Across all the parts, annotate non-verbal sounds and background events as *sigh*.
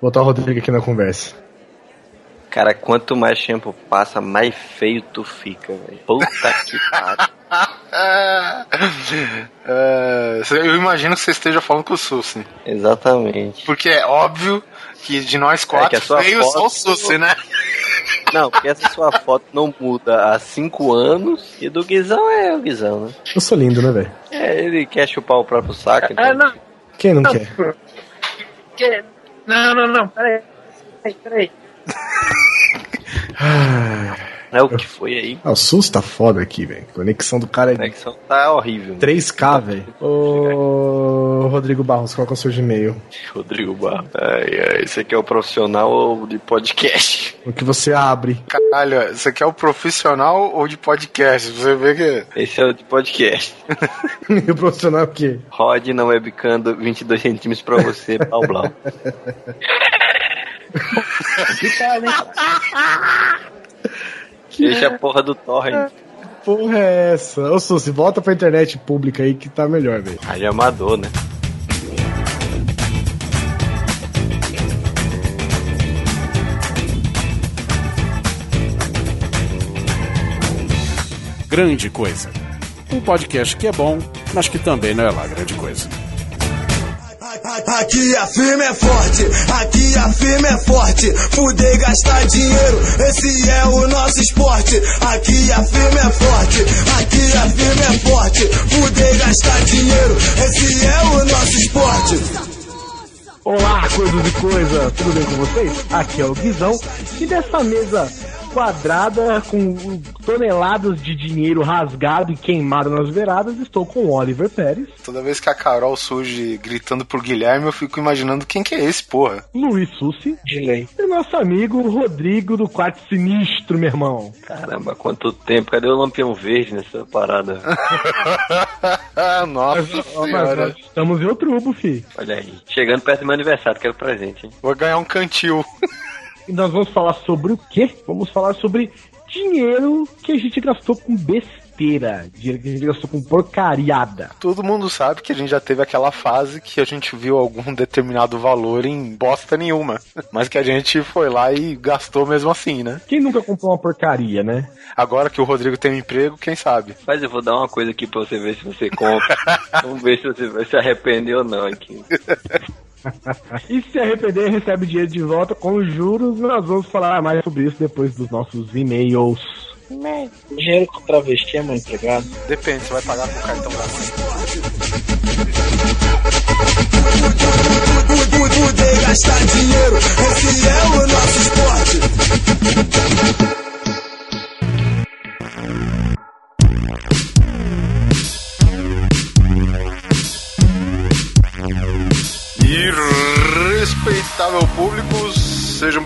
botar o Rodrigo aqui na conversa. Cara, quanto mais tempo passa, mais feio tu fica, velho. Puta que pariu. *laughs* É, eu imagino que você esteja falando com o Sussi. Exatamente. Porque é óbvio que de nós quatro É que a sua veio só o foto- Sussi, né? *laughs* Não, porque essa sua foto não muda há cinco anos e do Guizão é o Guizão, né? Eu sou lindo, né, velho? É, ele quer chupar o próprio saco, então. Ah, não. Quem não Não, quer? Que... Não, não, não. Peraí. Peraí, peraí. *laughs* É o que foi aí. Ah, o SUS tá foda aqui, velho. Conexão do cara é conexão tá horrível. 3K, velho. Ô, Rodrigo Barros, qual que é o seu Gmail? Rodrigo Barro. Ai, ai, esse aqui é o profissional de podcast. O que você abre? Caralho, você quer o profissional ou de podcast? Você vê que. Esse é o de podcast. E *laughs* o profissional é o quê? Rod na webcam do 22 centímetros pra você, blau *laughs* blau. *laughs* Deixa a porra do torrent. Porra é essa? Ô, Susi, volta pra internet pública aí que tá melhor, velho. Rádio amador, né? Grande Coisa. Um podcast que é bom, mas que também não é lá grande coisa. Aqui a firma é forte, aqui a firma é forte. Fuder e gastar dinheiro, esse é o nosso esporte. Aqui a firma é forte, aqui a firma é forte. Fuder e gastar dinheiro, esse é o nosso esporte. Olá, coisas e coisa, tudo bem com vocês? Aqui é o Guizão e dessa mesa quadrada com toneladas de dinheiro rasgado e queimado nas beiradas, estou com o Oliver Pérez, Toda vez que a Carol surge gritando por Guilherme, eu fico imaginando quem que é esse, porra. Luiz Sussi De lei. e nosso amigo Rodrigo do Quarto Sinistro, meu irmão. Caramba, quanto tempo. Cadê o lampião verde nessa parada? *laughs* Nossa mas senhora. nós estamos em outubro, fi. Olha aí. Chegando perto do meu aniversário, quero presente, hein? Vou ganhar um cantil. *laughs* E nós vamos falar sobre o quê? Vamos falar sobre dinheiro que a gente gastou com besteira, dinheiro que a gente gastou com porcariada. Todo mundo sabe que a gente já teve aquela fase que a gente viu algum determinado valor em bosta nenhuma. *laughs* Mas que a gente foi lá e gastou mesmo assim, né? Quem nunca comprou uma porcaria, né? Agora que o Rodrigo tem um emprego, quem sabe? Mas eu vou dar uma coisa aqui pra você ver se você compra. *laughs* Vamos ver se você vai se arrepender ou não aqui. E se arrepender, recebe dinheiro de volta com juros. Nós vamos falar mais sobre isso depois dos nossos e-mails. Dinheiro com travesti é meu empregado. Depende, você vai pagar com cartão da mãe. Fuder e gastar dinheiro, esse é o nosso esporte.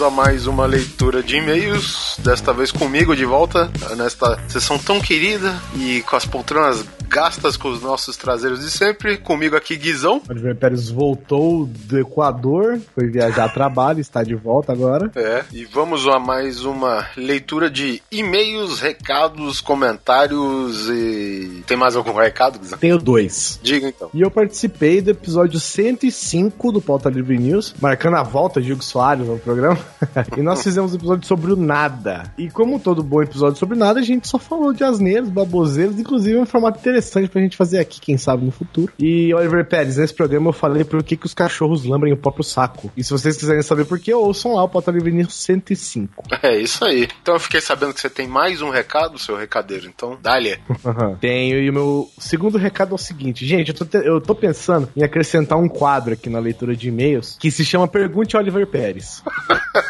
bem-vindos a mais uma leitura de e-mails. Desta vez comigo de volta, nesta sessão tão querida e com as poltronas gastas com os nossos traseiros de sempre. Comigo aqui, Guizão. Oliver Pérez voltou do Equador, foi viajar a trabalho, está de volta agora. É, e vamos a mais uma leitura de e-mails, recados, comentários e. Tem mais algum recado, Guizão? Tenho dois. Diga então. E eu participei do episódio 105 do Pauta Livre News, marcando a volta de Hugo Soares no programa. *laughs* e nós fizemos um episódio sobre o nada. E como todo bom episódio sobre nada, a gente só falou de asneiros, baboseiros, inclusive é um formato interessante pra gente fazer aqui, quem sabe no futuro. E Oliver Pérez, nesse programa eu falei por que, que os cachorros lambem o próprio saco. E se vocês quiserem saber por que, ouçam lá o Pauta Livre News 105. É isso aí. Então eu fiquei sabendo que você tem mais um recado, seu recadeiro. Então, dá-lhe. *laughs* Tenho, e o meu segundo recado é o seguinte, gente, eu tô, te- eu tô pensando em acrescentar um quadro aqui na leitura de e-mails que se chama Pergunte Oliver Pérez. *laughs*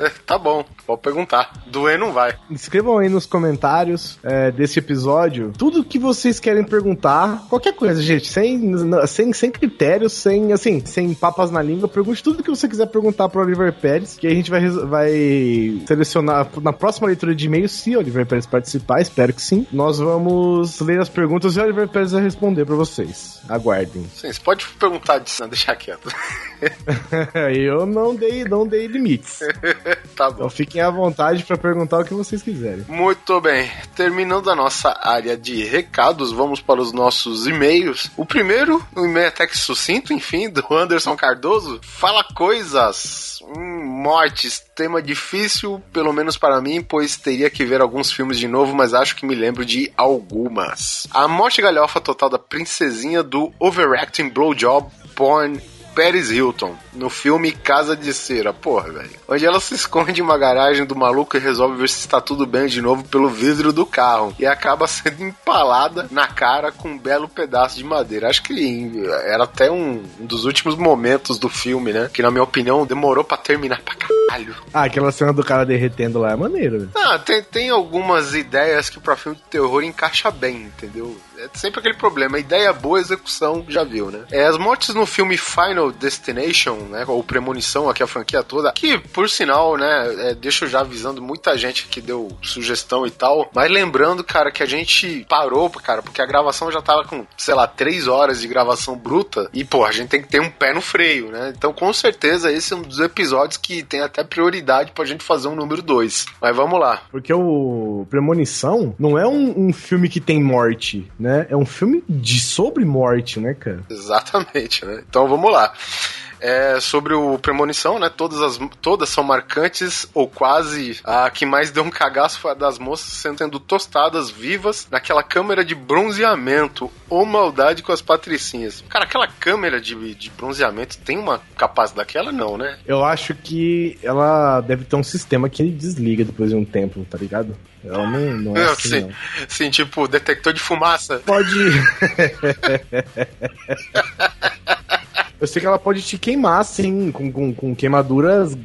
É, Tá bom, pode perguntar. Doer não vai. Escrevam aí nos comentários é, desse episódio tudo que vocês querem perguntar. Qualquer coisa, gente. Sem, sem, sem critérios, sem, assim, sem papas na língua. Pergunte tudo que você quiser perguntar pro Oliver Pérez. Que a gente vai, vai selecionar na próxima leitura de e-mail, se o Oliver Pérez participar. Espero que sim. Nós vamos ler as perguntas e o Oliver Pérez vai responder pra vocês. Aguardem. Sim, você pode perguntar disso, não, deixar quieto. *laughs* Eu não dei, não dei limites. *laughs* *laughs* Tá bom. Então fiquem à vontade pra perguntar o que vocês quiserem. Muito bem. Terminando a nossa área de recados, vamos para os nossos e-mails. O primeiro, um e-mail até que sucinto, enfim, do *laughs* Anderson Cardoso. Fala coisas. Hum, mortes, tema difícil, pelo menos para mim, pois teria que ver alguns filmes de novo, mas acho que me lembro de algumas. A morte galhofa total da princesinha do Overacting Blowjob Porn Paris Hilton, no filme Casa de Cera, porra, velho. Onde ela se esconde em uma garagem do maluco e resolve ver se está tudo bem de novo pelo vidro do carro. E acaba *laughs* sendo empalada na cara com um belo pedaço de madeira. Acho que era até um, um dos últimos momentos do filme, né? Que na minha opinião demorou para terminar pra caralho. Ah, aquela cena do cara derretendo lá é maneiro, velho. Ah, tem, tem algumas ideias que pra filme de terror encaixa bem, entendeu? É sempre aquele problema, ideia boa, execução, já viu, né? É, as mortes no filme Final Destination, né, ou Premonição, aqui a franquia toda, que, por sinal, né, é, deixo já avisando muita gente que deu sugestão e tal, mas lembrando, cara, que a gente parou, cara, porque a gravação já tava com, sei lá, três horas de gravação bruta, e, pô, a gente tem que ter um pé no freio, né? Então, com certeza, esse é um dos episódios que tem até prioridade pra gente fazer um número dois. Mas vamos lá. Porque o Premonição não é um, um filme que tem morte, né? É um filme de sobre morte, né, cara? Exatamente, né? Então vamos lá. É sobre o Premonição, né? Todas, as, todas são marcantes, ou quase. A que mais deu um cagaço foi a das moças sendo tostadas vivas naquela câmera de bronzeamento. Ou maldade com as patricinhas. Cara, aquela câmera de, de bronzeamento tem uma capacidade daquela, não, né? Eu acho que ela deve ter um sistema que ele desliga depois de um tempo, tá ligado? Ela não, não é *laughs* assim, sim, não. sim, tipo, detector de fumaça. Pode. *laughs* *laughs* Eu sei que ela pode te queimar, assim, com, com, com queimaduras,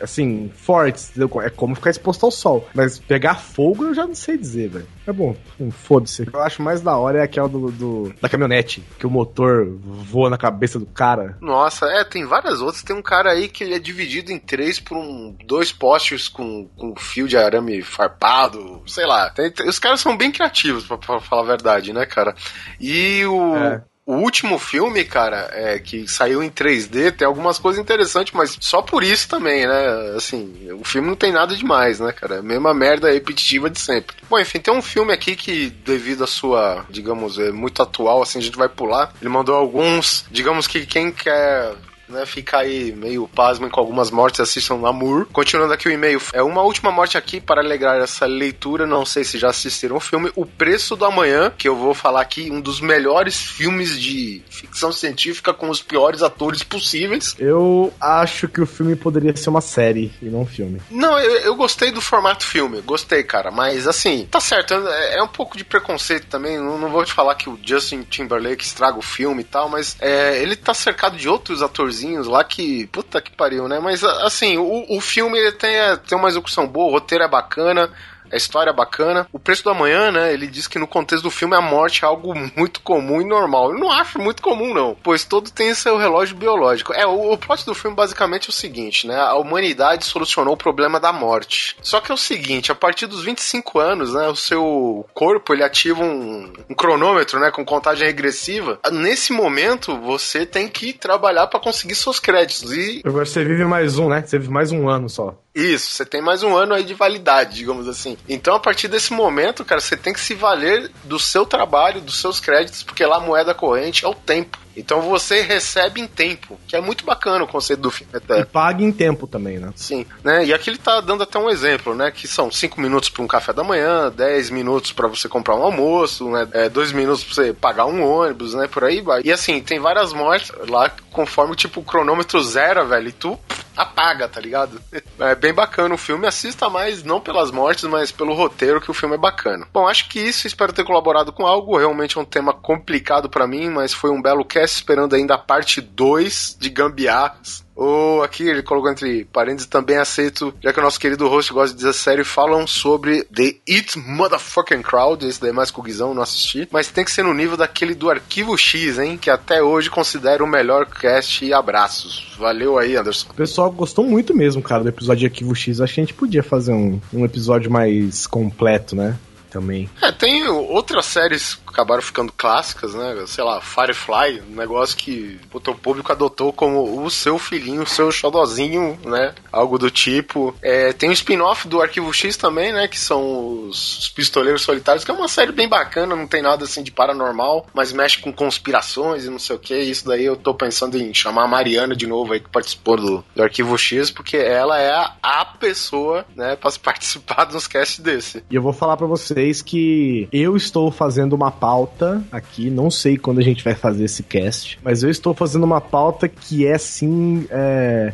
assim, fortes, entendeu? É como ficar exposto ao sol. Mas pegar fogo eu já não sei dizer, velho. É bom, hum, foda-se. O que eu acho mais da hora é aquela do, do- da caminhonete, que o motor voa na cabeça do cara. Nossa, é, tem várias outras. Tem um cara aí que ele é dividido em três por um, dois postes com, com fio de arame farpado, sei lá. Tem- tem- os caras são bem criativos, pra, pra falar a verdade, né, cara? E o. É. O último filme, cara, é, que saiu em 3D, tem algumas coisas interessantes, mas só por isso também, né? Assim, o filme não tem nada demais, né, cara? É mesma merda repetitiva de sempre. Bom, enfim, tem um filme aqui que, devido à sua, digamos, é muito atual, assim, a gente vai pular. Ele mandou alguns, digamos que quem quer né, ficar aí meio pasmo com algumas mortes, assistam Namur. Continuando aqui o e-mail, é uma última morte aqui para alegrar essa leitura, não sei se já assistiram o filme, O Preço do Amanhã, que eu vou falar aqui, um dos melhores filmes de ficção científica com os piores atores possíveis. Eu acho que o filme poderia ser uma série e não um filme. Não, eu, eu gostei do formato filme, gostei, cara, mas assim, tá certo, é, é um pouco de preconceito também, não, não vou te falar que o Justin Timberlake estraga o filme e tal, mas é, ele tá cercado de outros lá que, puta que pariu, né? Mas assim, o, o filme ele tem, é, tem uma execução boa, o roteiro é bacana, a história é bacana. O Preço do Amanhã, né? Ele diz que no contexto do filme a morte é algo muito comum e normal. Eu não acho muito comum, não. Pois todo tem seu relógio biológico. É, o, o plot do filme basicamente é o seguinte, né? A humanidade solucionou o problema da morte. Só que é o seguinte, a partir dos 25 anos, né? O seu corpo, ele ativa um, um cronômetro, né? Com contagem regressiva. Nesse momento, você tem que trabalhar para conseguir seus créditos. E Agora você vive mais um, né? Você vive mais um ano só. Isso, você tem mais um ano aí de validade, digamos assim. Então, a partir desse momento, cara, você tem que se valer do seu trabalho, dos seus créditos, porque lá a moeda corrente é o tempo. Então você recebe em tempo, que é muito bacana o conceito do filme E até. paga em tempo também, né? Sim, né? E aqui ele tá dando até um exemplo, né? Que são 5 minutos para um café da manhã, 10 minutos para você comprar um almoço, né? 2 minutos para você pagar um ônibus, né? Por aí vai. E assim, tem várias mortes lá conforme tipo o cronômetro zero, velho, e tu apaga, tá ligado? *laughs* É bem bacana o filme. Assista mais, não pelas mortes, mas pelo roteiro, que o filme é bacana. Bom, acho que isso. Espero ter colaborado com algo. Realmente é um tema complicado para mim, mas foi um belo cast. Esperando ainda a parte 2 de Gambiarras. Ou aqui ele colocou entre parênteses também aceito, já que o nosso querido host gosta de dizer sério, falam sobre The It Motherfucking Crowd, esse daí mais com o Guizão, não assisti, mas tem que ser no nível daquele do Arquivo X, hein, que até hoje considero o melhor cast e abraços. Valeu aí, Anderson. O pessoal gostou muito mesmo, cara, do episódio de Arquivo X. Acho que a gente podia fazer um, um episódio mais completo, né? Também. É, tem outras séries acabaram ficando clássicas, né? Sei lá, Firefly, um negócio que o teu público adotou como o seu filhinho, o seu xodozinho, né? Algo do tipo. É, tem o spin-off do Arquivo X também, né? Que são os, os Pistoleiros Solitários, que é uma série bem bacana, não tem nada assim de paranormal, mas mexe com conspirações e não sei o que. Isso daí eu tô pensando em chamar a Mariana de novo aí que participou do, do Arquivo X, porque ela é a, a pessoa, né, pra *laughs* participar de uns casts desse. E eu vou falar pra vocês que eu estou fazendo uma pauta aqui, não sei quando a gente vai fazer esse cast, mas eu estou fazendo uma pauta que é assim. É...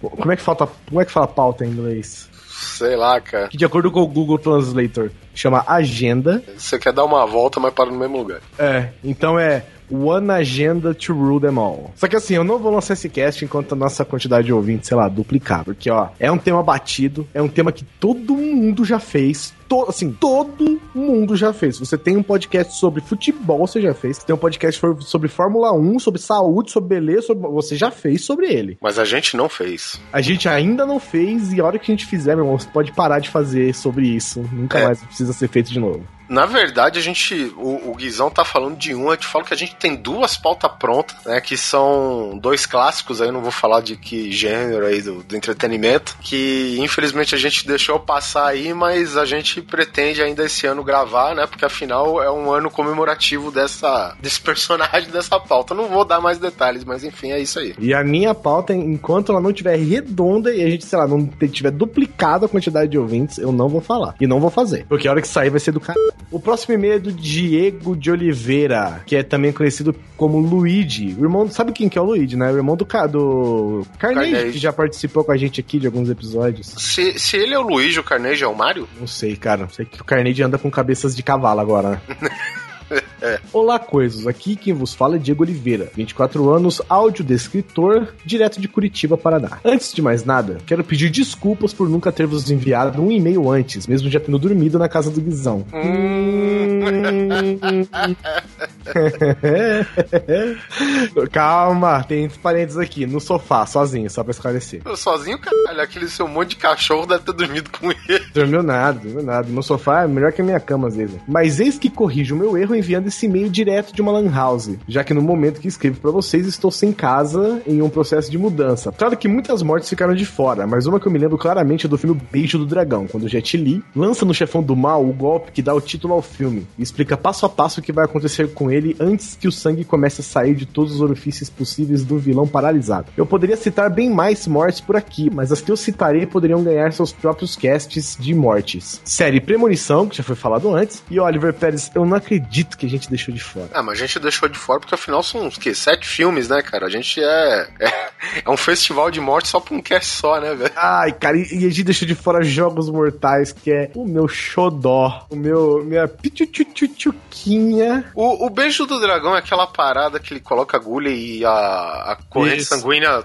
Como é que falta. Como é que fala pauta em inglês? Sei lá, cara. Que de acordo com o Google Translator chama agenda. Você quer dar uma volta, mas para no mesmo lugar. É, então é One Agenda to Rule Them All. Só que assim, eu não vou lançar esse cast enquanto a nossa quantidade de ouvintes, sei lá, duplicar. Porque, ó, é um tema batido, é um tema que todo mundo já fez. To, assim, todo mundo já fez. Você tem um podcast sobre futebol, você já fez. Tem um podcast sobre Fórmula 1, sobre saúde, sobre beleza, sobre... você já fez sobre ele. Mas a gente não fez. A gente ainda não fez e a hora que a gente fizer, meu irmão, você pode parar de fazer sobre isso. Nunca É. mais precisa ser feito de novo. Na verdade, a gente. O, o Guizão tá falando de um, eu te falo que a gente tem duas pautas prontas, né? Que são dois clássicos aí, não vou falar de que gênero aí do, do entretenimento. Que infelizmente a gente deixou passar aí, mas a gente pretende ainda esse ano gravar, né? Porque afinal é um ano comemorativo dessa, desse personagem *laughs* dessa pauta. Não vou dar mais detalhes, mas enfim, é isso aí. E a minha pauta, enquanto ela não tiver redonda e a gente, sei lá, não tiver duplicado a quantidade de ouvintes, eu não vou falar. E não vou fazer. Porque a hora que sair vai ser do cara. O próximo e-mail é do Diego de Oliveira, que é também conhecido como Luigi. O irmão, sabe quem que é o Luigi, né? O irmão do, do Carnage, Carnage. que já participou com a gente aqui de alguns episódios. Se, se ele é o Luigi, o Carnegie é o Mário? Não sei, cara. Sei que o Carnage anda com cabeças de cavalo agora, né? *laughs* *laughs* Olá, coisas. Aqui quem vos fala é Diego Oliveira, 24 anos, audiodescritor, direto de Curitiba, Paraná. Antes de mais nada, quero pedir desculpas por nunca ter vos enviado um e-mail antes, mesmo já tendo dormido na casa do Guizão. *laughs* *laughs* Calma, tem parênteses aqui, no sofá, sozinho, só pra esclarecer. Eu sozinho, caralho, aquele seu monte de cachorro deve ter dormido com ele. Dormiu nada, dormiu nada. Meu sofá é melhor que a minha cama, às vezes. Mas eis que corrijo o meu erro enviando esse e-mail direto de uma lan house, já que no momento que escrevo pra vocês estou sem casa em um processo de mudança. Claro que muitas mortes ficaram de fora, mas uma que eu me lembro claramente é do filme Beijo do Dragão, quando Jet Li lança no chefão do mal o golpe que dá o título ao filme e explica passo a passo o que vai acontecer com ele antes que o sangue comece a sair de todos os orifícios possíveis do vilão paralisado. Eu poderia citar bem mais mortes por aqui, mas as que eu citarei poderiam ganhar seus próprios casts de mortes. Série Premonição, que já foi falado antes, e Oliver Pérez, eu não acredito que a gente deixou de fora. Ah, mas a gente deixou de fora porque afinal são uns quê? Sete filmes, né, cara? A gente é. É, é um festival de morte só pra um cast só, né, velho? Ai, cara, e e a gente deixou de fora Jogos Mortais, que é o meu xodó, o meu, minha pichuchuchuquinha. O, o beijo do dragão é aquela parada que ele coloca a agulha e a, a corrente sanguínea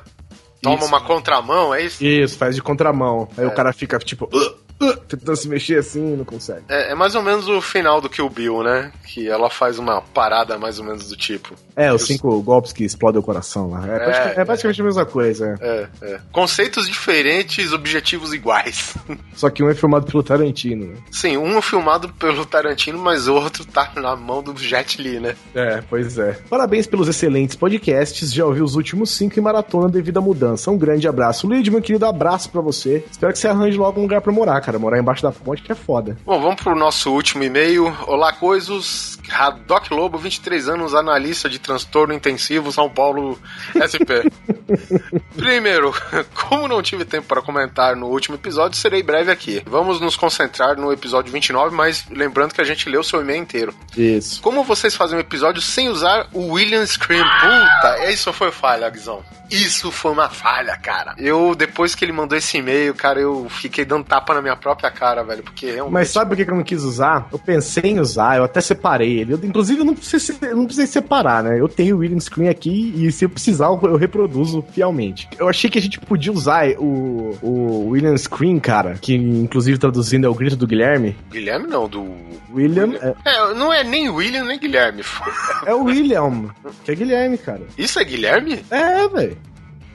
toma Isso. uma contramão, é isso? Isso, faz de contramão. Aí É. o cara fica tipo, *laughs* tentando se mexer assim não consegue. É, é mais ou menos o final do Kill Bill, né? Que ela faz uma parada mais ou menos do tipo. É, os cinco golpes que explodem o coração lá. É, É, praticamente, é praticamente a mesma coisa. é. É, é. Conceitos diferentes, objetivos iguais. *laughs* Só que um é filmado pelo Tarantino. né? Sim, um é filmado pelo Tarantino, mas o outro tá na mão do Jet Li, né? É, pois é. Parabéns pelos excelentes podcasts. Já ouvi os últimos cinco em maratona devido à mudança. Um grande abraço. Luigi, meu querido, abraço pra você. Espero que você arranje logo um lugar pra morar, cara. Morar embaixo da ponte que é foda. Bom, vamos pro nosso último e-mail. Olá, coisos. Radoc Lobo, 23 anos, analista de transtorno intensivo, São Paulo, SP. *laughs* Primeiro, como não tive tempo para comentar no último episódio, serei breve aqui. Vamos nos concentrar no episódio 29, mas lembrando que a gente leu o seu e-mail inteiro. Isso. Como vocês fazem um episódio sem usar o William Scream? Puta, isso foi falha, Guizão. Isso foi uma falha, cara. Eu, depois que ele mandou esse e-mail, cara, eu fiquei dando tapa na minha própria cara, velho, porque realmente... Mas sabe por que eu não quis usar? Eu pensei em usar, eu até separei ele. Eu, inclusive, eu não precisei, eu não precisei separar, né? Eu tenho o William Screen aqui e se eu precisar, eu eu reproduzo fielmente. Eu achei que a gente podia usar o, o William Screen, cara, que inclusive traduzindo é o grito do Guilherme. Guilherme não, do... William é, É, não é nem William nem Guilherme. *laughs* é o William, que é Guilherme, cara. Isso é Guilherme? É, velho.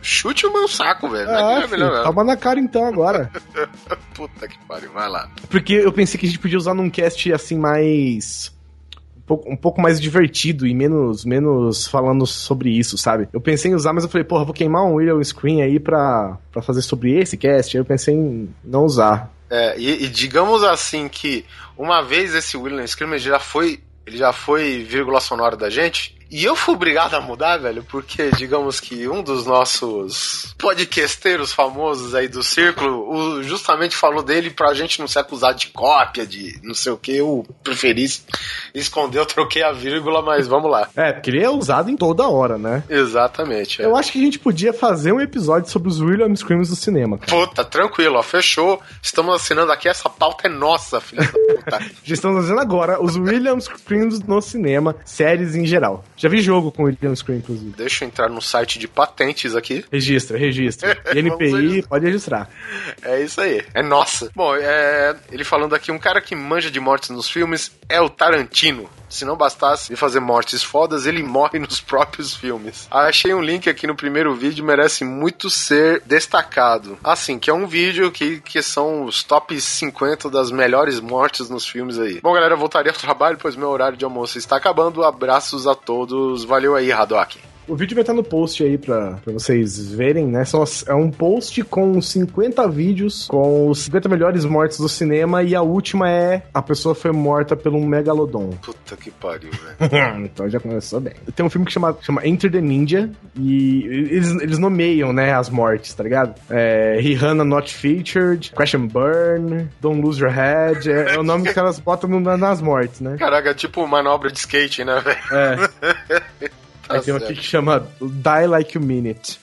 Chute o meu saco, velho. Não é Ah, Guilherme, filho, não, toma na cara então agora. *laughs* Puta que pariu, vai lá. Porque eu pensei que a gente podia usar num cast assim mais. um pouco mais divertido e menos, menos falando sobre isso, sabe? Eu pensei em usar, mas eu falei, porra, vou queimar um William Screen aí pra, pra fazer sobre esse cast. Aí eu pensei em não usar. É, e, e digamos assim que uma vez esse William Screamer já foi. Ele já foi vírgula sonora da gente. E eu fui obrigado a mudar, velho, porque digamos que um dos nossos podcasteiros famosos aí do círculo o- justamente falou dele pra gente não ser acusado de cópia, de não sei o que. Eu preferi esconder, eu troquei a vírgula, mas vamos lá. É, porque ele é usado em toda hora, né? Exatamente. é. Eu acho que a gente podia fazer um episódio sobre os William Screams do cinema. cara. Puta, tranquilo, ó, fechou. Estamos assinando aqui, essa pauta é nossa, filha da puta. *laughs* Já estamos fazendo agora os William Screams no cinema, séries em geral. Já vi jogo com William Scream, inclusive. Deixa eu entrar no site de patentes aqui. Registra, registra. *laughs* Registrar. pode registrar. É isso aí. É nossa. Bom, é, ele falando aqui, um cara que manja de mortes nos filmes é o Tarantino. Se não bastasse ele fazer mortes fodas, ele morre nos próprios filmes. Achei um link aqui no primeiro vídeo, merece muito ser destacado. Assim, que é um vídeo que, que são os top 50 das melhores mortes nos filmes aí. Bom, galera, eu voltaria ao trabalho, pois meu horário de almoço está acabando. Abraços a todos. Valeu aí, Haddock. O vídeo vai estar no post aí pra, pra vocês verem, né? São, é um post com 50 vídeos, com os 50 melhores mortes do cinema, e a última é a pessoa foi morta por um megalodon. *laughs* Puta que pariu, velho. então já começou bem. Tem um filme que chama, chama Enter the Ninja, e eles, eles nomeiam, né, as mortes, tá ligado? É, Rihanna Not Featured, Crash and Burn, Don't Lose Your Head, é, é o nome que elas botam nas mortes, né? Caraca, é tipo manobra de skate, né, velho? É. *laughs* Tá Aí tem um aqui que chama Die Like Mean It.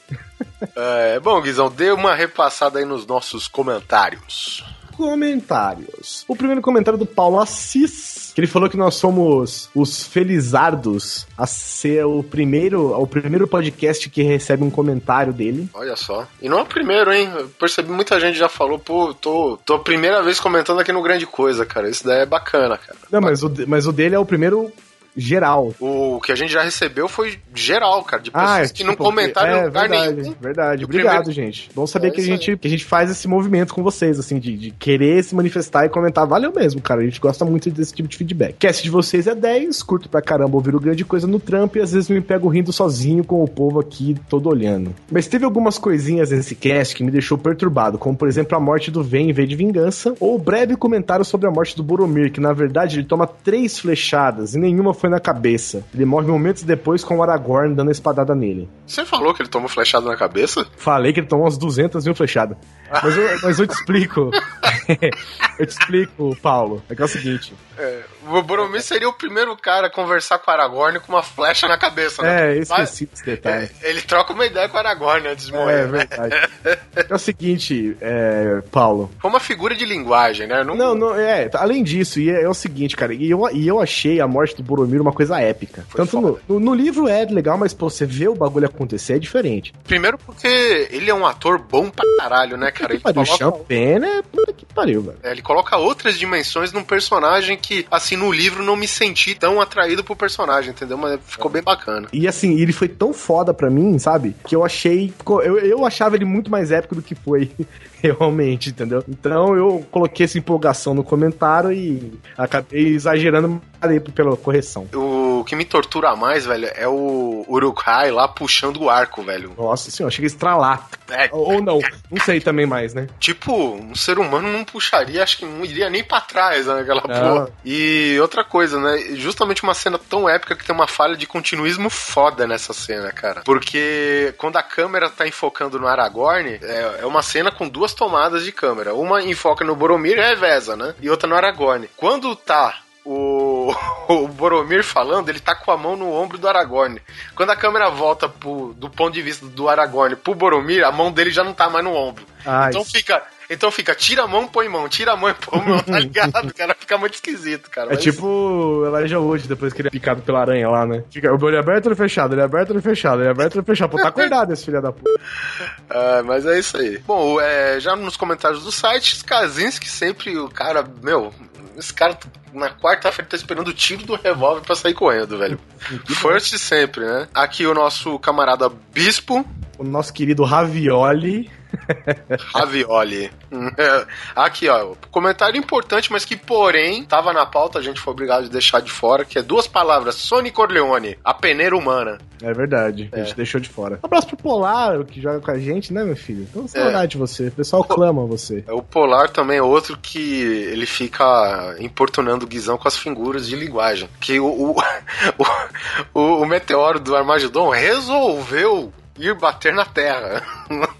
É, bom, Guizão, dê uma repassada aí nos nossos comentários. Comentários. O primeiro comentário do Paulo Assis, que ele falou que nós somos os felizardos a ser o primeiro, o primeiro podcast que recebe um comentário dele. Olha só. E não é o primeiro, hein? Eu percebi muita gente já falou, pô, tô, tô a primeira vez comentando aqui no Grande Coisa, cara. Isso daí é bacana, cara. Não, mas o, mas o dele é o primeiro geral. O que a gente já recebeu foi geral, cara, de pessoas Ah, que não tipo, comentaram é, em lugar verdade, nenhum. verdade. Do Obrigado, primeiro- gente. Bom saber É que, a gente, que a gente faz esse movimento com vocês, assim, de, de querer se manifestar e comentar. Valeu mesmo, cara. A gente gosta muito desse tipo de feedback. Cast de vocês é 10, curto pra caramba ouvir o grande coisa no trampo e às vezes me pego rindo sozinho com o povo aqui todo olhando. Mas teve algumas coisinhas nesse cast que me deixou perturbado, como por exemplo a morte do Ven em vez de vingança, ou o breve comentário sobre a morte do Boromir, que na verdade ele toma três flechadas e nenhuma foi na cabeça. Ele morre momentos depois com o Aragorn dando a espadada nele. Você falou que ele tomou flechada na cabeça? Falei que ele tomou umas 200 mil flechadas. Mas eu, mas eu te explico. *laughs* eu te explico, Paulo. É que é o seguinte. É, o Boromir seria o primeiro cara a conversar com o Aragorn com uma flecha na cabeça, né? *laughs* É, eu Mas- esqueci desse detalhe. É, ele troca uma ideia com o Aragorn antes de morrer. É, né? verdade. *laughs* É o seguinte, é, Paulo. Foi uma figura de linguagem, né? Não, Não, não, é, além disso, e é, é o seguinte, cara, e eu, e eu achei a morte do Boromir uma coisa épica. Foi Tanto no, no, no livro é legal, mas, pô, você vê o bagulho acontecer é diferente. Primeiro porque ele é um ator bom pra caralho, né, cara? Ele Pariu, o coloca, Champagne é puta que pariu, velho. é, ele coloca outras dimensões num personagem que, assim, no livro não me senti tão atraído pro personagem, entendeu? Mas ficou bem bacana. E assim, ele foi tão foda pra mim, sabe? Que eu achei. Eu, eu achava ele muito mais épico do que foi *laughs* realmente, entendeu? Então eu coloquei essa empolgação no comentário e acabei exagerando pela correção. O que me tortura mais, velho, é o Urukai lá puxando o arco, velho. Nossa senhora, cheguei a estralar. É, Ou não, não sei também mais, né? tipo, um ser humano não puxaria, acho que não iria nem pra trás, né, aquela Não. porra. E outra coisa, né, justamente uma cena tão épica que tem uma falha de continuismo foda nessa cena, cara. Porque quando a câmera tá enfocando no Aragorn, é, é uma cena com duas tomadas de câmera. Uma enfoca no Boromir e reveza, né? E outra no Aragorn. Quando tá o, *laughs* o Boromir falando, ele tá com a mão no ombro do Aragorn. Quando a câmera volta pro- do ponto de vista do Aragorn pro Boromir, a mão dele já não tá mais no ombro. Ah, então isso. fica. Então fica, tira a mão, põe mão, tira a mão e põe mão, tá *laughs* ligado? cara fica muito esquisito, cara. É Mas- tipo o Elijah Wood, depois que ele é picado pela aranha lá, né? Fica o olho aberto ou fechado, ele é aberto ou fechado, ele é aberto ou fechado. Pô, tá acordado esse filho da puta. *laughs* Ah, mas é isso aí. Bom, é, já nos comentários do site, Kazinski sempre, o cara, meu, esse cara na quarta-feira tá esperando o tiro do revólver pra sair correndo, velho. First sempre, né? Aqui o nosso camarada Bispo o nosso querido Ravioli. Ravioli. É, *laughs* Aqui, ó. Comentário importante, mas que, porém, tava na pauta, a gente foi obrigado a deixar de fora, que é duas palavras. Sony Corleone, a peneira humana. É verdade, a gente deixou de fora. Um abraço pro Polar, que joga com a gente, né, meu filho? Então, saudade de você. O pessoal *laughs* clama você. É, O Polar também é outro que ele fica importunando o Guizão com as figuras de linguagem. Que o, o, *laughs* o, o meteoro do Armagedon resolveu ir bater na Terra.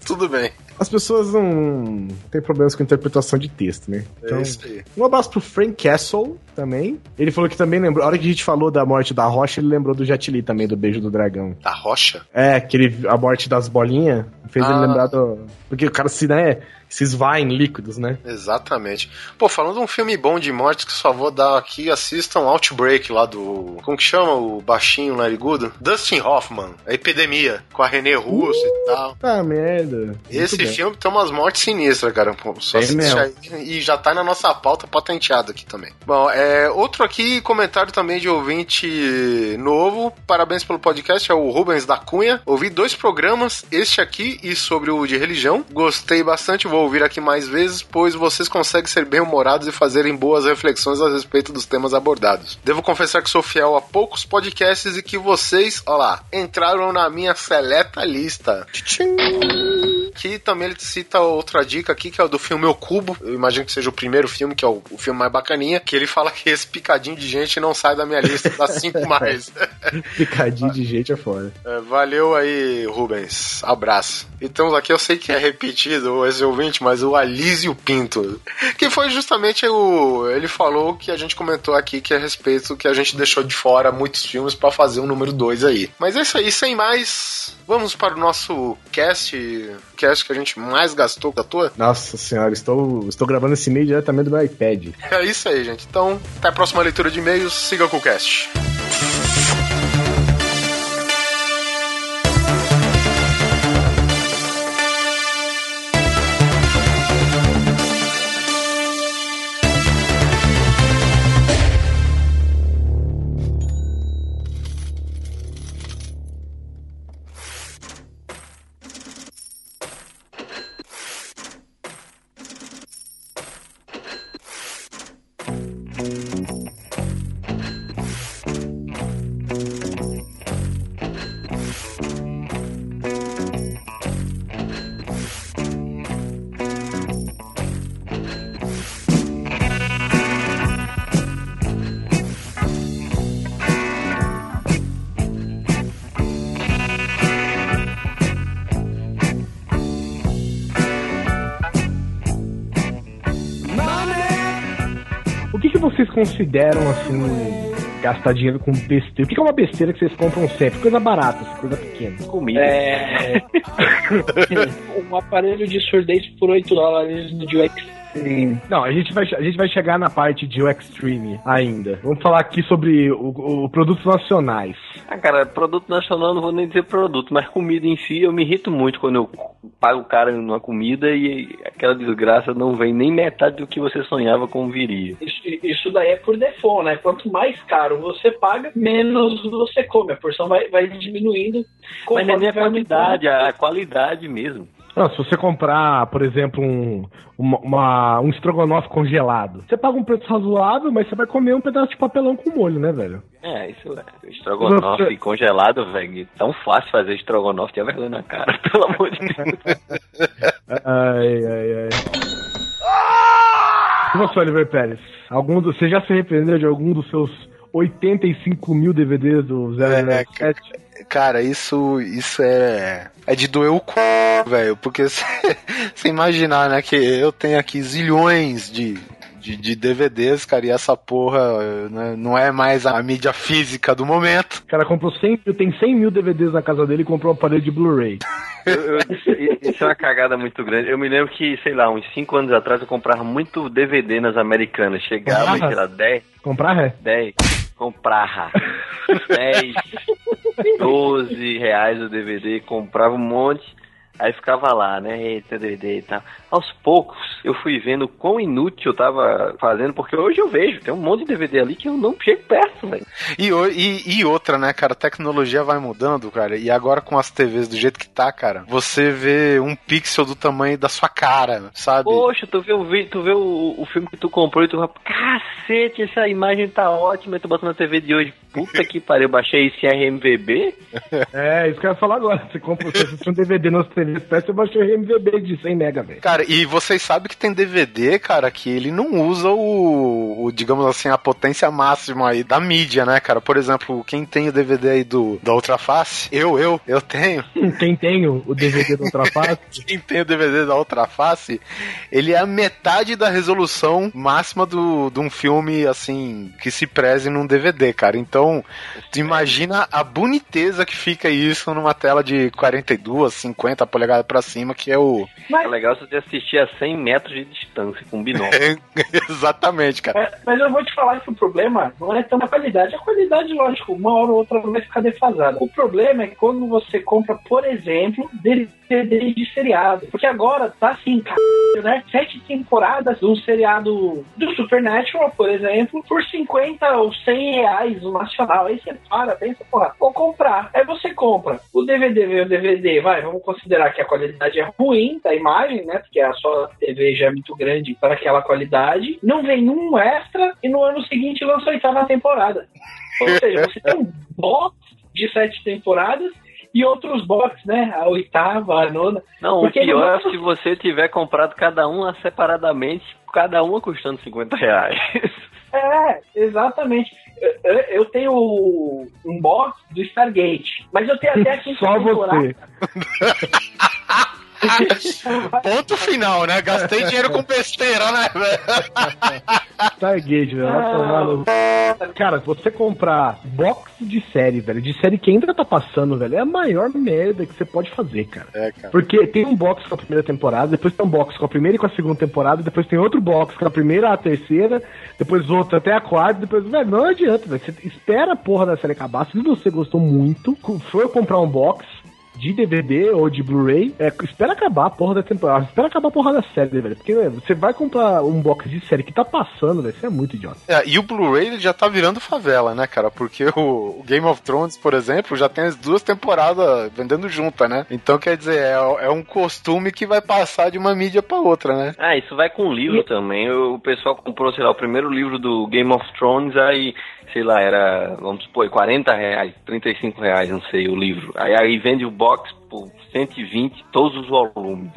Tudo bem. As pessoas não têm problemas com interpretação de texto, né? É isso aí. Um abraço pro Frank Castle também. Ele falou que também lembrou. A hora que a gente falou da morte da rocha, ele lembrou do Jet Li também, do beijo do dragão. Da rocha? É, aquele, a morte das bolinhas fez ele Ah. lembrar do. Porque o cara se, né? Se esvai em líquidos, né? Exatamente. Pô, falando de um filme bom de morte que só vou dar aqui, assistam Outbreak lá do. Como que chama o baixinho narigudo? Dustin Hoffman, a epidemia, com a René Russo e tal. Ah, merda. Esse Muito bem. filme tem umas mortes sinistras, cara. Pô, só É assiste mesmo. aí e já tá na nossa pauta patenteado aqui também. Bom, é, outro aqui, comentário também de ouvinte novo. Parabéns pelo podcast, é o Rubens da Cunha. Ouvi dois programas, este aqui e sobre o de religião. Gostei bastante, vou ouvir aqui mais vezes, pois vocês conseguem ser bem-humorados e fazerem boas reflexões a respeito dos temas abordados. Devo confessar que sou fiel a poucos podcasts e que vocês, ó lá, entraram na minha seleta lista. Que também ele cita outra dica aqui, que é o do filme O Cubo. Eu imagino que seja o primeiro filme, que é o, o filme mais bacaninha. Que ele fala que esse picadinho de gente não sai da minha lista das cinco *laughs* mais. Picadinho de gente é fora. É, valeu aí, Rubens. Abraço. E temos aqui, eu sei que é repetido esse ouvinte, mas o Alísio Pinto. Que foi justamente o. Ele falou que a gente comentou aqui que é a respeito que a gente deixou de fora muitos filmes pra fazer o número 2 aí. Mas é isso aí, sem mais. Vamos para o nosso cast, cast que a gente mais gastou com a tua. Nossa senhora, estou, estou gravando esse e-mail diretamente do meu iPad. É isso aí, gente. Então, até a próxima leitura de e-mails. Siga com o cast. Consideram, assim, gastar dinheiro com besteira? O que, é uma besteira que vocês compram sempre? Coisa barata, assim, coisa pequena. Comida. É. *laughs* um aparelho de surdez por 8 dólares no Dio Extreme. Não, a gente, vai, a gente vai chegar na parte de o Extreme ainda. Vamos falar aqui sobre o, o produtos nacionais. Ah, cara, produto nacional não vou nem dizer produto, mas comida em si eu me irrito muito quando eu pago o cara numa comida e aquela desgraça não vem nem metade do que você sonhava como viria. Isso, isso daí é por default, né? Quanto mais caro você paga, menos você come. A porção vai, vai diminuindo. Mas não é nem a quantidade, a qualidade mesmo. Não, se você comprar, por exemplo, um, uma, uma- um estrogonofe congelado, você paga um preço razoável, mas você vai comer um pedaço de papelão com molho, né, velho? É, isso é. Estrogonofe congelado, velho. Tão fácil fazer estrogonofe, tinha vergonha na cara, *laughs* pelo amor de Deus. Ai, ai, ai. E você, Oliver Pérez? Algum do, você já se arrependeu de algum dos seus 85 mil DVDs do 007? Cara, isso, isso é. É de doer o c, velho. Porque *laughs* você imaginar, né, que eu tenho aqui zilhões de. De, de DVDs, cara, e essa porra né, não é mais a mídia física do momento. O cara comprou 100 mil, tem 100 mil DVDs na casa dele e comprou um aparelho de Blu-ray. Isso é uma cagada muito grande. Eu me lembro que, sei lá, uns 5 anos atrás eu comprava muito DVD nas americanas. Chegava, Ah. sei lá, 10, Comprar é? 10, comprava 10, 12 reais o DVD, comprava um monte. Aí ficava lá, né? Eita, doideira e tal. Aos poucos, eu fui vendo quão inútil eu tava fazendo, porque hoje eu vejo, tem um monte de DVD ali que eu não chego perto, velho. E, e, e, outra, né, cara? A tecnologia vai mudando, cara. E agora com as TVs do jeito que tá, cara, você vê um pixel do tamanho da sua cara, sabe? Poxa, tu vê o, tu vê o, o filme que tu comprou e tu fala, cacete, essa imagem tá ótima. E tu bota na TV de hoje, puta que pariu, baixei esse RMVB. *laughs* É, isso que eu ia falar agora. Você, compra, você um DVD nas TV 3 FPS, eu baixei o MVB de 100 mega, velho. Cara, e vocês sabem que tem DVD, cara, que ele não usa o, o, digamos assim, a potência máxima aí da mídia, né, cara? Por exemplo, quem tem o DVD aí do, da Outra Face, eu, eu, eu tenho. *laughs* Quem tem o DVD da Outra Face? *laughs* quem tem o DVD da Outra Face, ele é a metade da resolução máxima do, de um filme, assim, que se preze num DVD, cara. Então, tu imagina a boniteza que fica isso numa tela de 42, 50 polegadas pra cima, que é o. É legal você assistir a 100 metros de distância com um binóculo. *laughs* Exatamente, cara. É, mas eu vou te falar que o problema não é tanto a qualidade. A qualidade, lógico, uma hora ou outra vai ficar defasada. O problema é quando você compra, por exemplo, DVD de seriado. Porque agora tá assim, c... né? Sete temporadas um seriado do Supernatural, por exemplo, por 50 ou 100 reais o nacional. Aí você para, pensa, porra, vou comprar. Aí você compra. O DVD veio o DVD, vai, vamos considerar que a qualidade é ruim da imagem, né? Porque a sua TV já é muito grande para aquela qualidade. Não vem um extra e no ano seguinte lança a oitava temporada. Ou seja, você tem um box de sete temporadas e outros box, né? A oitava, a nona. Não, Porque o pior não- é se você tiver comprado cada uma separadamente, cada uma custando 50 reais. *laughs* É, exatamente. Eu, eu- tenho um box do Stargate, mas eu tenho até a quinta só você. *laughs* *laughs* Ponto final, né? Gastei dinheiro com besteira, né, velho? *laughs* Stargate, velho. Ah. Cara, se você comprar box de série, velho, de série que ainda tá passando, velho, é a maior merda que você pode fazer, cara. É, cara. Porque tem um box com a primeira temporada, depois tem um box com a primeira e com a segunda temporada, depois tem outro box com a primeira e a terceira, depois outro até a quarta, depois, velho, não adianta, velho. Você espera a porra da série acabar. Se você gostou muito, for comprar um box de DVD ou de Blu-ray, é, espera acabar a porra da temporada, espera acabar a porra da série, velho. Porque velho, você vai comprar um box de série que tá passando, velho, você é muito idiota. É, e o Blu-ray ele já tá virando favela, né, cara? Porque o, o Game of Thrones, por exemplo, já tem as duas temporadas vendendo junta, né? Então, quer dizer, é, é um costume que vai passar de uma mídia pra outra, né? Ah, isso vai com livro também. O pessoal comprou, sei lá, o primeiro livro do Game of Thrones, aí, sei lá, era, vamos supor, 40 reais, 35 reais, não sei, o livro. Aí, aí vende o box por 120, todos os volumes.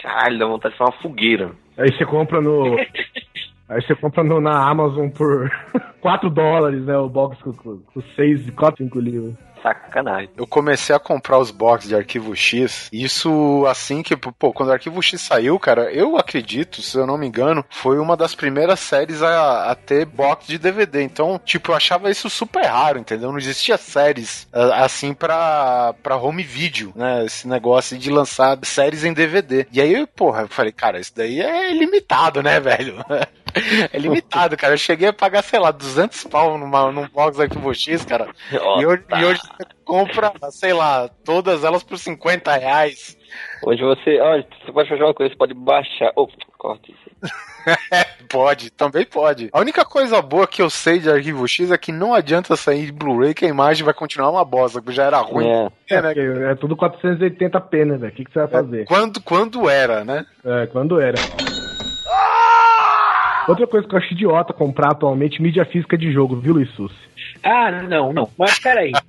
Caralho, dá vontade de fazer uma fogueira. Aí você compra no. *laughs* Aí você compra no- na Amazon por *laughs* 4 dólares, né? O box com, com, com 6, 4, 5 livros. Sacanagem. Eu comecei a comprar os boxes de arquivo X. Isso assim que, pô, quando o arquivo X saiu, cara, eu acredito, se eu não me engano, foi uma das primeiras séries a, a ter box de DVD. Então, tipo, eu achava isso super raro, entendeu? Não existia séries assim pra, pra home video, né? Esse negócio de lançar séries em DVD. E aí, porra, eu falei, cara, isso daí é limitado, né, velho? *laughs* É *laughs* limitado, cara. Eu cheguei a pagar, sei lá, 200 pau numa, num box arquivo X, cara. E hoje, e hoje você compra, sei lá, todas elas por 50 reais. Hoje você, olha, você pode fazer uma coisa, você pode baixar. Oh, corta isso. *laughs* Pode, também pode. A única coisa boa que eu sei de arquivo X é que não adianta sair de Blu-ray que a imagem vai continuar uma bosta, que já era ruim. É. É, né? Porque é tudo 480p, né, velho? O que, que você vai fazer? Quando, quando era, né? É, quando era. Outra coisa que eu acho idiota comprar atualmente, mídia física de jogo, viu, Luiz Sussi? Ah, não, não. Mas peraí. *laughs*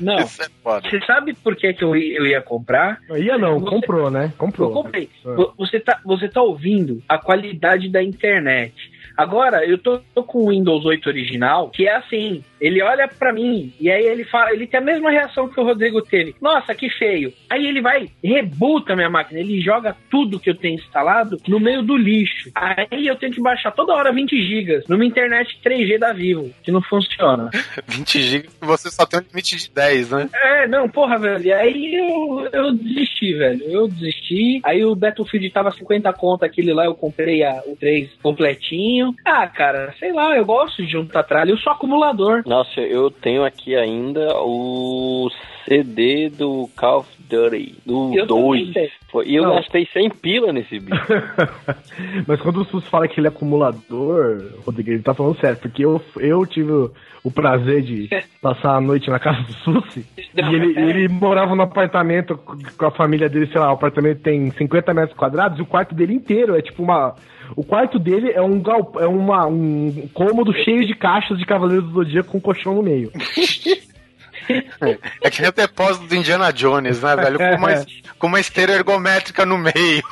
Não. É. Você sabe por que, que eu, eu ia comprar? Ia não, Você- comprou, né? Comprou. Eu comprei. É. Vo- Você tá, você tá ouvindo a qualidade da internet. Agora, eu tô, tô com o Windows 8 original, que é assim, ele olha pra mim e aí ele fala, ele tem a mesma reação que o Rodrigo teve. Nossa, que feio. Aí ele vai, rebuta minha máquina, ele joga tudo que eu tenho instalado no meio do lixo. Aí eu tenho que baixar toda hora 20 gigas numa internet 3G da Vivo, que não funciona. *laughs* 20 GB você só tem um limite de 10, né? É, não, porra, velho. E aí eu, eu desisti, velho. Eu desisti. Aí o Battlefield tava 50 conto, aquele lá eu comprei a- o 3 completinho. Ah, cara, sei lá, eu gosto de juntar tralha. Eu sou acumulador. Nossa, eu tenho aqui ainda o CD do Call of Dirty, do Eu 2. também sei. E eu Não. gastei 100 pila nesse *laughs* bicho. Mas quando o Sus fala que ele é acumulador, Rodrigo, ele tá falando sério, porque eu, eu tive o, o prazer de *laughs* passar a noite na casa do Susi, e *laughs* ele, ele morava num apartamento com a família dele, sei lá, o apartamento tem 50 metros quadrados, e o quarto dele inteiro é tipo uma. O quarto dele é um gal, é uma, um cômodo cheio de caixas de Cavaleiros do Zodíaco com um colchão no meio. É que nem o depósito do Indiana Jones, né, velho? Com uma, *laughs* com uma esteira ergométrica no meio.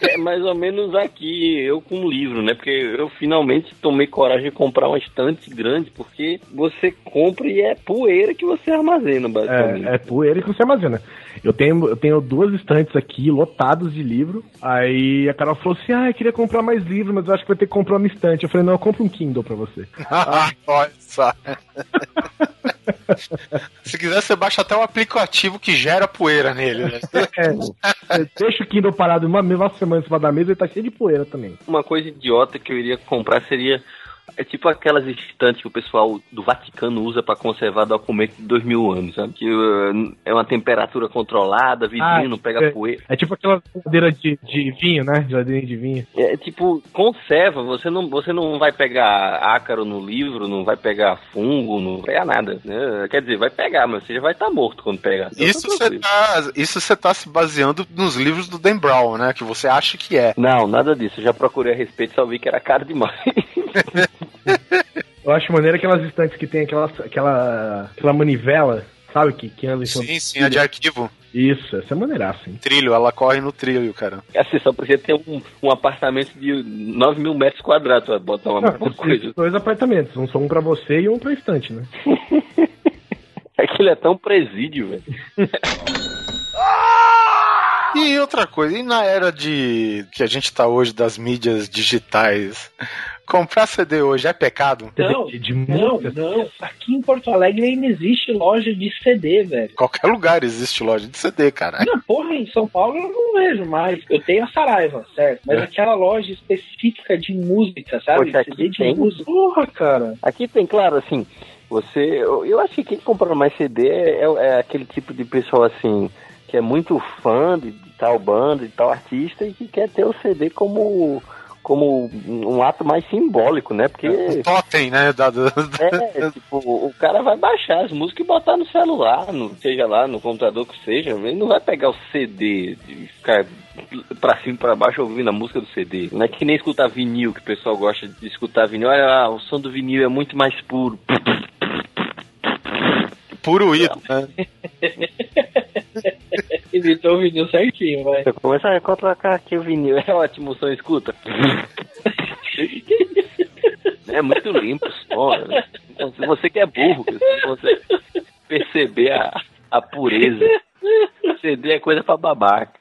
É mais ou menos aqui, eu com um livro, né? Porque eu finalmente tomei coragem de comprar uma estante grande, porque você compra e é poeira que você armazena, basicamente. É, é poeira que você armazena. Eu tenho, eu tenho duas estantes aqui lotadas de livro. Aí a Carol falou assim: Ah, eu queria comprar mais livro, mas eu acho que vai ter que comprar uma estante. Eu falei: Não, eu compro um Kindle pra você. *laughs* Olha só. *laughs* *laughs* Se quiser, você baixa até o aplicativo que gera poeira nele, né? *laughs* É, deixa o Kindle parado uma, uma semana em cima da mesa e tá cheio de poeira também. Uma coisa idiota que eu iria comprar seria. É tipo aquelas estantes que o pessoal do Vaticano usa pra conservar documentos de dois mil anos, sabe? Que uh, é uma temperatura controlada, vidrinho, Ah, não pega é. poeira. É tipo aquela geladeira de, de vinho, né? Geladeira de vinho. É tipo, conserva, você não, você não vai pegar ácaro no livro, não vai pegar fungo, não vai pegar nada. Né? Quer dizer, vai pegar, mas você já vai estar morto quando pegar. Então, Isso tá você tá, isso você tá se baseando nos livros do Dan Brown, né? Que você acha que é. Não, nada disso. Eu já procurei a respeito e só vi que era caro demais. *laughs* Eu acho maneiro aquelas estantes que tem aquela, aquela, aquela manivela, sabe? Que, que anda em cima Sim, sim, é de arquivo. Isso, essa é maneiraça, hein? Trilho, ela corre no trilho, cara. Assim, só precisa ter um, um apartamento de 9 mil metros quadrados pra botar uma, Não, coisa. dois apartamentos, um só um pra você e um pra estante, né? *laughs* Aquilo é tão presídio, velho. E outra coisa, e na era de que a gente tá hoje das mídias digitais, comprar CD hoje é pecado? Não, de, de Não, não. Aqui em Porto Alegre ainda existe loja de CD, velho. Qualquer lugar existe loja de CD, cara. Não, porra, em São Paulo eu não vejo mais. Eu tenho a Saraiva, certo? Mas aquela loja específica de música, sabe? Poxa, aqui CD de tem. música. Porra, cara. Aqui tem, claro, assim, você. Eu, eu acho que quem compra mais CD é, é aquele tipo de pessoa assim, que é muito fã de, de tal banda, de tal artista e que quer ter o CD como. Como um ato mais simbólico, né? Porque Um totem, né? Da, da- É, tipo, o cara vai baixar as músicas e botar no celular, no, seja lá no computador que seja. Ele não vai pegar o CD e ficar pra cima e pra baixo ouvindo a música do CD. Não é que nem escutar vinil, que o pessoal gosta de escutar vinil. Olha lá, o som do vinil é muito mais puro. Puro ídolo, né? *laughs* Editou o vídeo certinho, vai. Você começa a colocar aqui o vinil, *laughs* é ótimo o som, escuta. É muito limpo o som. né? Então, se você que é burro, se você perceber a, a pureza. CD é coisa pra babaca.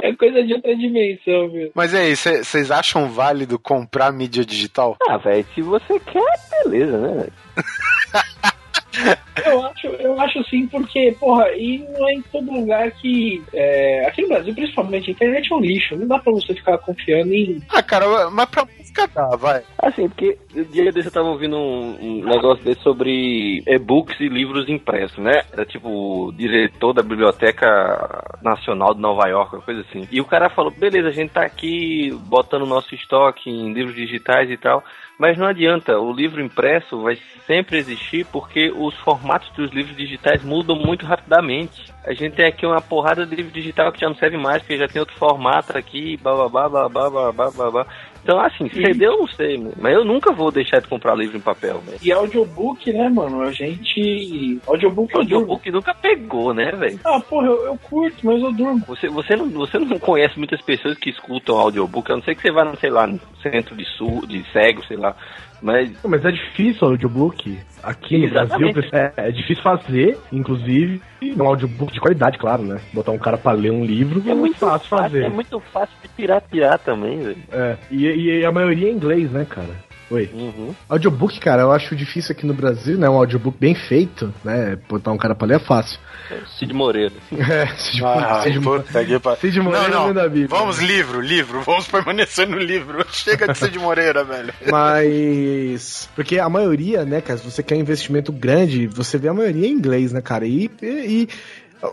É coisa de outra dimensão, viu? Mas e aí, vocês acham válido comprar mídia digital? Ah, velho, se você quer, beleza, né? *laughs* Eu acho, eu acho sim, porque, porra, e não é em todo lugar que. É, aqui no Brasil, principalmente, a internet é um lixo. Não dá pra você ficar confiando em. Ah, cara, mas pra música dá, vai. Assim, porque o dia desse eu tava ouvindo um, um negócio desse sobre e-books e livros impressos, né? Era tipo o diretor da Biblioteca Nacional de Nova York, uma coisa assim. E o cara falou: beleza, a gente tá aqui botando nosso estoque em livros digitais e tal. Mas não adianta, o livro impresso vai sempre existir porque os formatos dos livros digitais mudam muito rapidamente. A gente tem aqui uma porrada de livro digital que já não serve mais, porque já tem outro formato aqui, bababá, babá, babá, babá. Então, assim, CD eu não sei, mas eu nunca vou deixar de comprar livro em papel, velho. E audiobook, né, mano? A gente. Audiobook durmo. audiobook nunca pegou, né, velho? Ah, porra, eu, eu curto, mas eu durmo. Você, você, não, você não conhece muitas pessoas que escutam audiobook, a não ser que você vá, sei lá, no centro de sul, de cego, sei lá. Mas Não, Mas é difícil o audiobook. Aqui no Exatamente. Brasil é, é difícil fazer, inclusive, um audiobook de qualidade, claro, né? Botar um cara pra ler um livro é muito fácil fazer. é muito fácil de piratear também, velho. É, e, e a maioria é inglês, né, cara? Oi. Uhum. Audiobook, cara, eu acho difícil aqui no Brasil, né? Um audiobook bem feito, né? Botar um cara pra ler é fácil. Cid Moreira. *laughs* É, Cid, Ah, Cid, puta pa- Cid Moreira Não, não. Bíblia. Vamos livro, livro. Vamos permanecer no livro. *laughs* Chega de de Moreira, velho. Mas. Porque a maioria, né, cara, se você quer investimento grande, você vê a maioria em inglês, né, cara? E. e- e-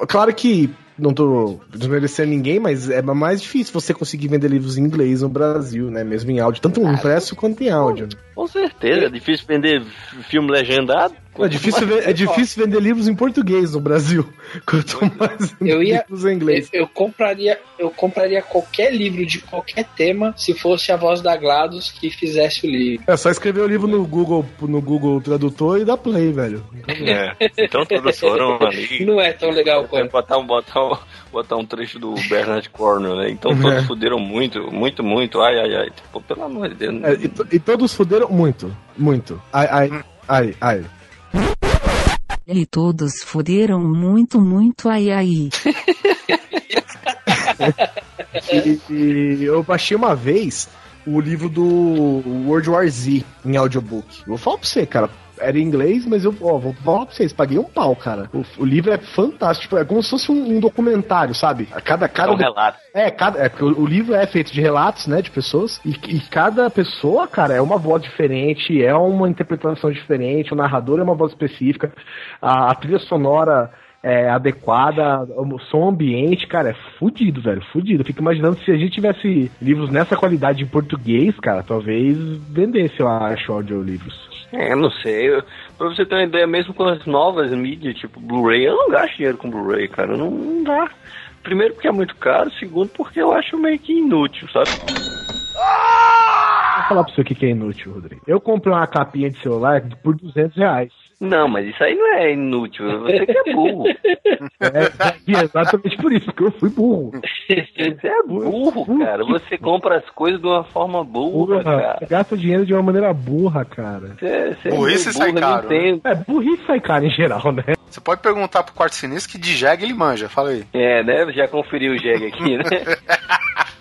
claro que não tô desmerecendo ninguém, mas é mais difícil você conseguir vender livros em inglês no Brasil, né? Mesmo em áudio, tanto impresso quanto em áudio. Com certeza, é difícil vender filme legendado. É difícil, é difícil vender livros em português no Brasil. *laughs* Quanto mais eu ia, livros em inglês. Eu, eu, compraria, eu compraria qualquer livro de qualquer tema se fosse a voz da GLaDOS que fizesse o livro. É só escrever o livro no Google, no Google Tradutor e dar play, velho. É, então todos foram ali. Não é tão legal quanto. Botar um, botar, um, *laughs* botar um trecho do Bernard Cornwell, né? Então todos é. fuderam muito, muito, muito. Ai, ai, ai. Tipo, pelo amor de Deus. É, e, e todos fuderam muito, muito. Ai, ai, ai, ai. E todos fuderam muito, muito, ai, ai. *laughs* e, e eu baixei uma vez o livro do World War Z em audiobook. Vou falar pra você, cara era em inglês, mas eu ó, vou falar pra vocês, paguei um pau, cara. O, o livro é fantástico, é como se fosse um, um documentário, sabe? Cada, cada, é um relato. É, cada, é porque o, o, livro é feito de relatos, né, de pessoas, e, e, cada pessoa, cara, é uma voz diferente, é uma interpretação diferente, o narrador é uma voz específica, a, a trilha sonora é, adequada, o som ambiente, cara, é fudido, velho, fudido. Eu fico imaginando se a gente tivesse livros nessa qualidade em português, cara, talvez vendesse, eu acho, audiolivros. É, não sei. Eu, pra você ter uma ideia, mesmo com as novas mídias, tipo Blu-ray, eu não gasto dinheiro com Blu-ray, cara. Não, não dá. Primeiro porque é muito caro, segundo porque eu acho meio que inútil, sabe? Vou falar pra você o que é inútil, Rodrigo. Eu comprei uma capinha de celular por 200 reais. Não, mas isso aí não é inútil. Você que é burro. *laughs* É, é exatamente por isso que eu fui burro. Você é burro, cara. Você compra as coisas de uma forma burra, burra cara. Gasta dinheiro de uma maneira burra, cara. Você, você burrice é sai caro. Né? É, burrice sai caro em geral, né? Você pode perguntar pro quarto sinistro que de jegue ele manja, fala aí. É, né? Já conferiu o jegue aqui, né? *laughs*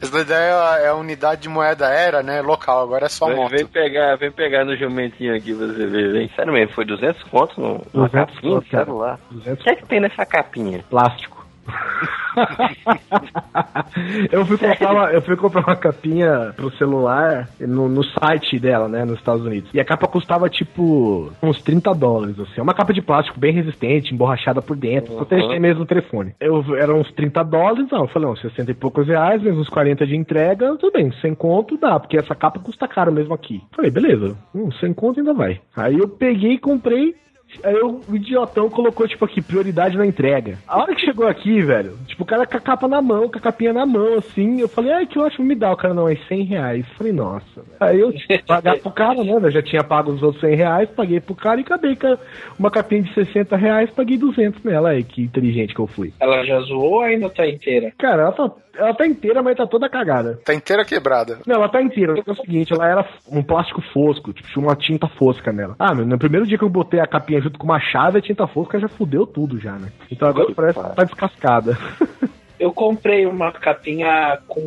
Essa daí é a unidade de moeda era, né? Local, agora é só vem, moto. Vem pegar, vem pegar no jumentinho aqui pra você ver, vem. Sério mesmo, foi 200 contos no, 200 capinha. 200 o que é que tem nessa capinha? Plástico. *laughs* eu, fui comprar uma, eu fui comprar uma capinha pro celular no, no, site dela, né, nos Estados Unidos. E a capa custava tipo uns 30 dólares, assim. É uma capa de plástico bem resistente, emborrachada por dentro, uhum. proteger mesmo o telefone. Eu, era uns 30 dólares, não. Eu falei, não, 60 e poucos reais, menos uns 40 de entrega, tudo bem, sem conto dá, porque essa capa custa caro mesmo aqui. Falei, beleza, hum, sem conto ainda vai. Aí eu peguei e comprei Aí o idiotão colocou, tipo, aqui, prioridade na entrega. A hora que chegou aqui, velho, tipo, o cara com a capa na mão, com a capinha na mão, assim, eu falei, ai, que ótimo, me dá. O cara, não, é 100 reais. Eu falei, nossa. Véio. Aí eu que *laughs* pagar pro cara, né? Eu já tinha pago os outros 100 reais, paguei pro cara e acabei com uma capinha de 60 reais, paguei 200 nela. Aí, que inteligente que eu fui. Ela já zoou ou ainda tá inteira? Cara, ela tá ela tá inteira, mas tá toda cagada. Tá inteira quebrada. Não, ela tá inteira. É o seguinte, ela era um plástico fosco, tipo, tinha uma tinta fosca nela. Ah, meu, no primeiro dia que eu botei a capinha junto com uma chave, a tinta fosca já fudeu tudo já, né? Então agora parece que tá descascada. *laughs* eu comprei uma capinha com.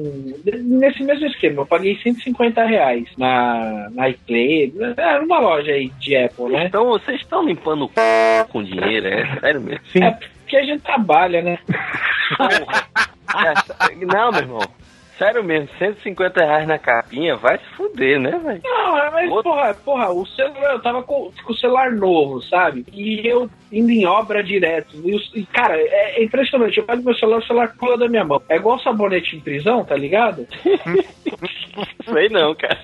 Nesse mesmo esquema, eu paguei 150 reais na, na iPlay, é, numa loja aí de Apple, né? Então vocês estão limpando o com dinheiro, é *laughs* sério mesmo? Sim. É porque a gente trabalha, né? *laughs* É, não, meu irmão. Sério mesmo, 150 reais na capinha, vai se fuder, né, velho? Não, é, mas Outro... porra, porra, o celular, eu tava com, com, o celular novo, sabe? E eu indo em obra direto. E, e cara, é, é, impressionante. Eu pego meu celular, o celular pula da minha mão. É igual sabonete em prisão, tá ligado? *laughs* Sei não, cara.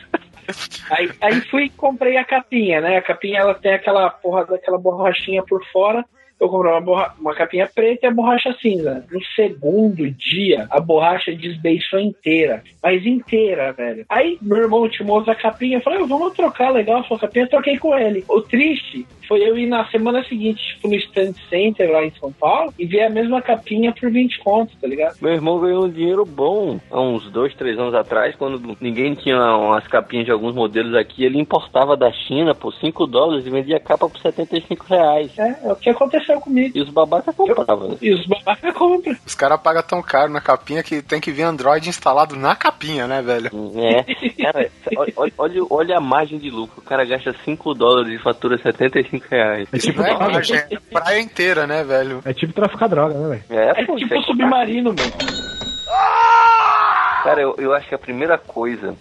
Aí, aí fui e comprei a capinha, né? A capinha ela tem aquela porra daquela borrachinha por fora eu comprei uma, borra... uma capinha preta e a borracha cinza. No segundo dia, a borracha desbeiçou inteira. Mas inteira, velho. Aí meu irmão tinha outra capinha. Eu falei, vamos trocar, legal a sua capinha. Eu troquei com ele. O triste foi eu ir na semana seguinte, tipo, no Stand Center lá em São Paulo e ver a mesma capinha por 20 contos, tá ligado? Meu irmão ganhou um dinheiro bom há uns dois, três anos atrás, quando ninguém tinha umas capinhas de alguns modelos aqui, ele importava da China por 5 dólares e vendia a capa por 75 reais. É, é o que aconteceu comigo. E os babacas compravam. Né? E os babacas compram. Os caras pagam tão caro na capinha que tem que vir Android instalado na capinha, né, velho? É. Cara, *laughs* olha, olha, olha a margem de lucro. O cara gasta 5 dólares e fatura 75 5 reais. É tipo é, droga. É praia inteira, né, velho? É tipo traficar droga, né, velho? É, é pô, tipo é submarino, mano. Cara, eu, eu acho que a primeira coisa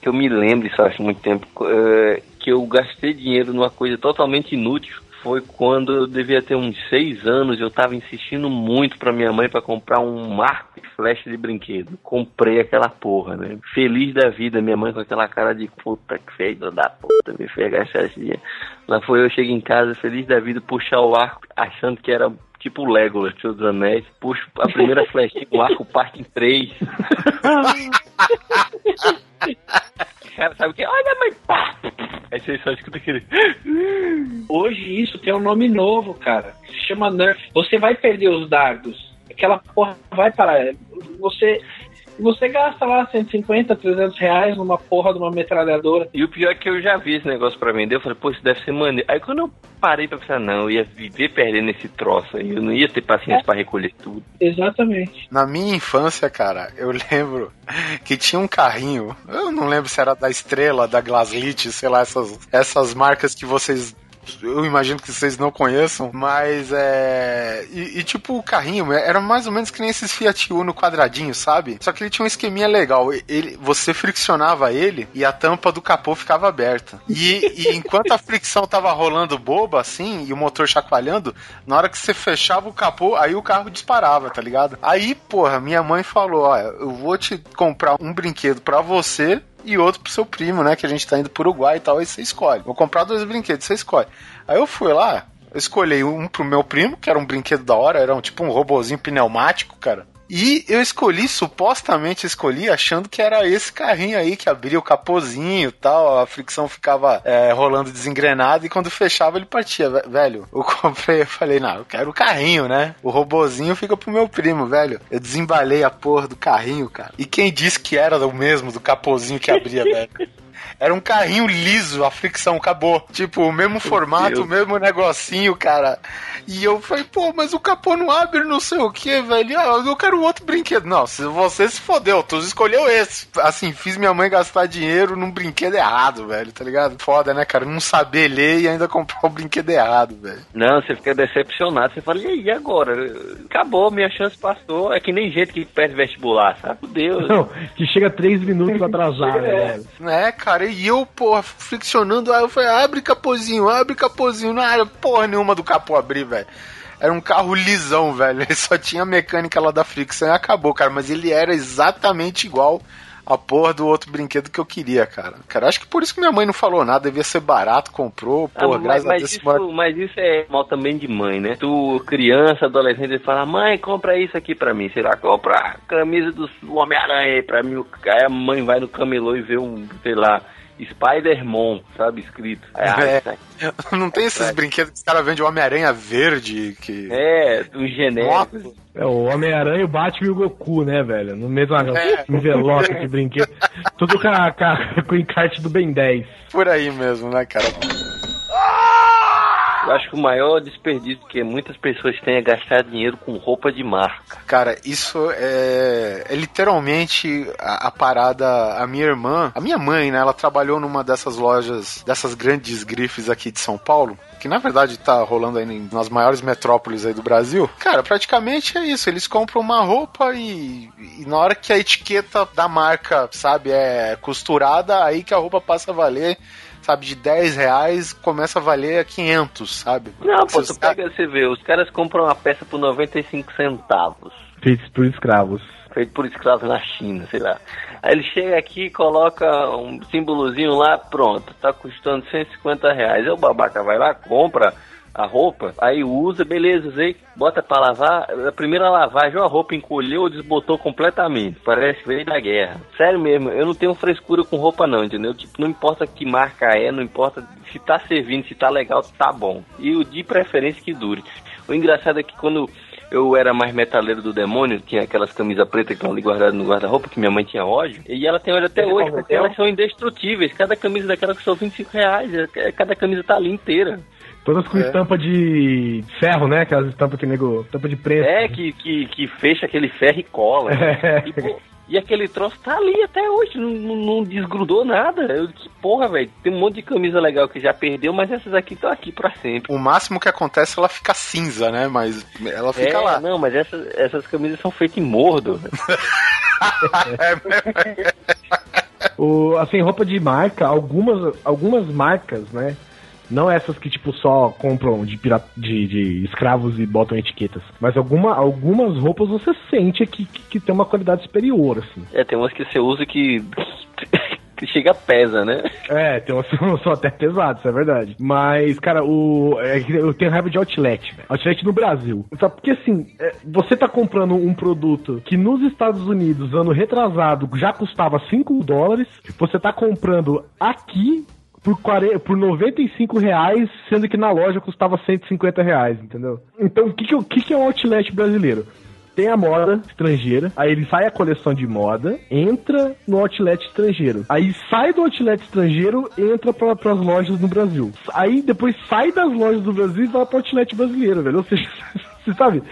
que eu me lembro, isso faz muito tempo, é, que eu gastei dinheiro numa coisa totalmente inútil foi quando eu devia ter uns seis anos. Eu tava insistindo muito pra minha mãe pra comprar um marco e flecha de brinquedo. Comprei aquela porra, né? Feliz da vida, minha mãe com aquela cara de puta que fez da puta, me fez gastar esse dinheiro. Lá foi eu, cheguei em casa, feliz da vida, puxar o arco, achando que era tipo o Legolas, Tio dos Anéis. Puxo a primeira *laughs* flechinha, o arco parte em três. *laughs* cara sabe o que? Olha, mãe, pá! Aí você só escuta aquele. Hoje isso tem um nome novo, cara. Se chama Nerf. Você vai perder os dardos. Aquela porra vai parar. Você. Você gasta lá 150, 300 reais numa porra de uma metralhadora. E o pior é que eu já vi esse negócio pra vender. Eu falei, pô, isso deve ser maneiro. Aí quando eu parei pra pensar, não, eu ia viver perdendo esse troço aí. Eu não ia ter paciência é. pra recolher tudo. Exatamente. Na minha infância, cara, eu lembro que tinha um carrinho. Eu não lembro se era da Estrela, da Glaslit, sei lá, essas, essas marcas que vocês eu imagino que vocês não conheçam, mas é. E, e, tipo, o carrinho era mais ou menos que nem esses Fiat Uno quadradinho, sabe? Só que ele tinha um esqueminha legal. Ele, você friccionava ele e a tampa do capô ficava aberta. E, e *laughs* enquanto a fricção tava rolando boba, assim, e o motor chacoalhando, na hora que você fechava o capô, aí o carro disparava, tá ligado? Aí, porra, minha mãe falou: ó, eu vou te comprar um brinquedo para você e outro pro seu primo, né? Que a gente tá indo pro Uruguai e tal, aí você escolhe. Vou comprar dois brinquedos, você escolhe. Aí eu fui lá, eu escolhi um pro meu primo, que era um brinquedo da hora, era um, tipo um robozinho pneumático, cara. E eu escolhi, supostamente escolhi, achando que era esse carrinho aí que abria o capozinho e tal, a fricção ficava é, rolando desengrenado e quando fechava ele partia, velho. Eu comprei, eu falei, não, eu quero o carrinho, né? O robozinho fica pro meu primo, velho. Eu desembalei a porra do carrinho, cara. E quem disse que era o mesmo do capozinho que abria, velho? *laughs* Era um carrinho liso, a fricção acabou. Tipo, o mesmo formato, o mesmo negocinho, cara. E eu falei, pô, mas o capô não abre não sei o que, velho. Ah, eu quero outro brinquedo. Não, se você se fodeu, tu escolheu esse. Assim, fiz minha mãe gastar dinheiro num brinquedo errado, velho, tá ligado? Foda, né, cara? Não saber ler e ainda *laughs* comprar o brinquedo errado, velho. Não, você fica decepcionado. Você fala, e aí, agora? Acabou, minha chance passou. É que nem gente que perde vestibular, sabe? Deus. Não, que chega três minutos *laughs* atrasado, é. velho. É, cara, e eu, porra, friccionando, aí eu falei, abre capozinho, abre capozinho. Não era porra nenhuma do capô abrir, velho. Era um carro lisão, velho. Ele *laughs* só tinha a mecânica lá da fricção e acabou, cara. Mas ele era exatamente igual a porra do outro brinquedo que eu queria, cara. Cara, acho que por isso que minha mãe não falou nada, devia ser barato, comprou, ah, porra, ah, graças mas, a Deus. Isso, mas isso é mal também de mãe, né? Tu, criança, adolescente, fala, mãe, compra isso aqui pra mim, sei lá, compra a camisa do Homem-Aranha aí pra mim. Aí a mãe vai no camelô e vê um, sei lá, Spider-Man, sabe, escrito. é. *laughs* Não tem esses brinquedos que os caras vendem o Homem-Aranha verde, que... É, do genérico. É, o Homem-Aranha, o Batman e o Goku, né, velho? No mesmo é. *laughs* envelope de brinquedo. Tudo com, a, com o encarte do Ben 10. Por aí mesmo, né, cara? Eu acho que o maior desperdício que muitas pessoas têm é gastar dinheiro com roupa de marca. Cara, isso é, é literalmente a, a, parada. A minha irmã, a minha mãe, né? Ela trabalhou numa dessas lojas, dessas grandes grifes aqui de São Paulo que na verdade tá rolando aí nas maiores metrópoles aí do Brasil, cara, praticamente é isso. Eles compram uma roupa e, e, na hora que a etiqueta da marca, sabe, é costurada, aí que a roupa passa a valer sabe, de 10 reais começa a valer 500, sabe? Não, pô, tu pega, você vê, os caras compram uma peça por 95 centavos. Feitos por escravos. Feito por escravos na China, sei lá. Aí ele chega aqui e coloca um símbolozinho lá, pronto, tá custando 150 reais. Aí o babaca vai lá, compra a roupa, aí usa, beleza, usei, bota pra lavar, a primeira lavagem a roupa encolheu ou desbotou completamente, parece que veio da guerra. Sério mesmo, eu não tenho frescura com roupa não, entendeu? Tipo, não importa que marca é, não importa se tá servindo, se tá legal, tá bom. E o de preferência que dure. O engraçado é que quando eu era mais metaleiro do demônio, tinha aquelas camisas pretas que estão ali guardadas no guarda-roupa, que minha mãe tinha ódio, e ela tem ódio até hoje, porque elas são indestrutíveis. Cada camisa daquela custou 25 reais, é, cada camisa tá ali inteira. Todas com é. estampa de ferro, né? Aquelas estampas que nego. Estampa de preto. É, que, que, que fecha aquele ferro e cola. *laughs* É. E, pô, e, aquele troço tá ali até hoje, não, não desgrudou nada. Eu, que porra, velho. Tem um monte de camisa legal que já perdeu, mas essas aqui estão aqui pra sempre. O máximo que acontece é ela fica cinza, né? Mas ela fica é, lá. Não, mas essas, essas camisas são feitas em mordo. *laughs* o, assim, roupa de marca, algumas, algumas marcas, né? Não essas que, tipo, só compram de, pirata, de, de escravos e botam etiquetas. Mas alguma, algumas roupas você sente que, que, que tem uma qualidade superior, assim. É, tem umas que você usa que. que chega pesa, né? É, tem umas que são até pesadas, isso é verdade. Mas, cara, o. é eu tenho raiva de outlet, velho. Outlet no Brasil. Sabe? Porque assim, é, você tá comprando um produto que nos Estados Unidos, ano retrasado, já custava 5 dólares. Você tá comprando aqui por, 40, por 95 reais, sendo que na loja custava 150 reais, entendeu? Então, o que, que, que, é um outlet brasileiro? Tem a moda estrangeira, aí ele sai a coleção de moda, entra no outlet estrangeiro. Aí sai do outlet estrangeiro, entra para as lojas no Brasil. Aí depois sai das lojas do Brasil e vai para outlet brasileiro, velho. Ou seja, *laughs* você sabe,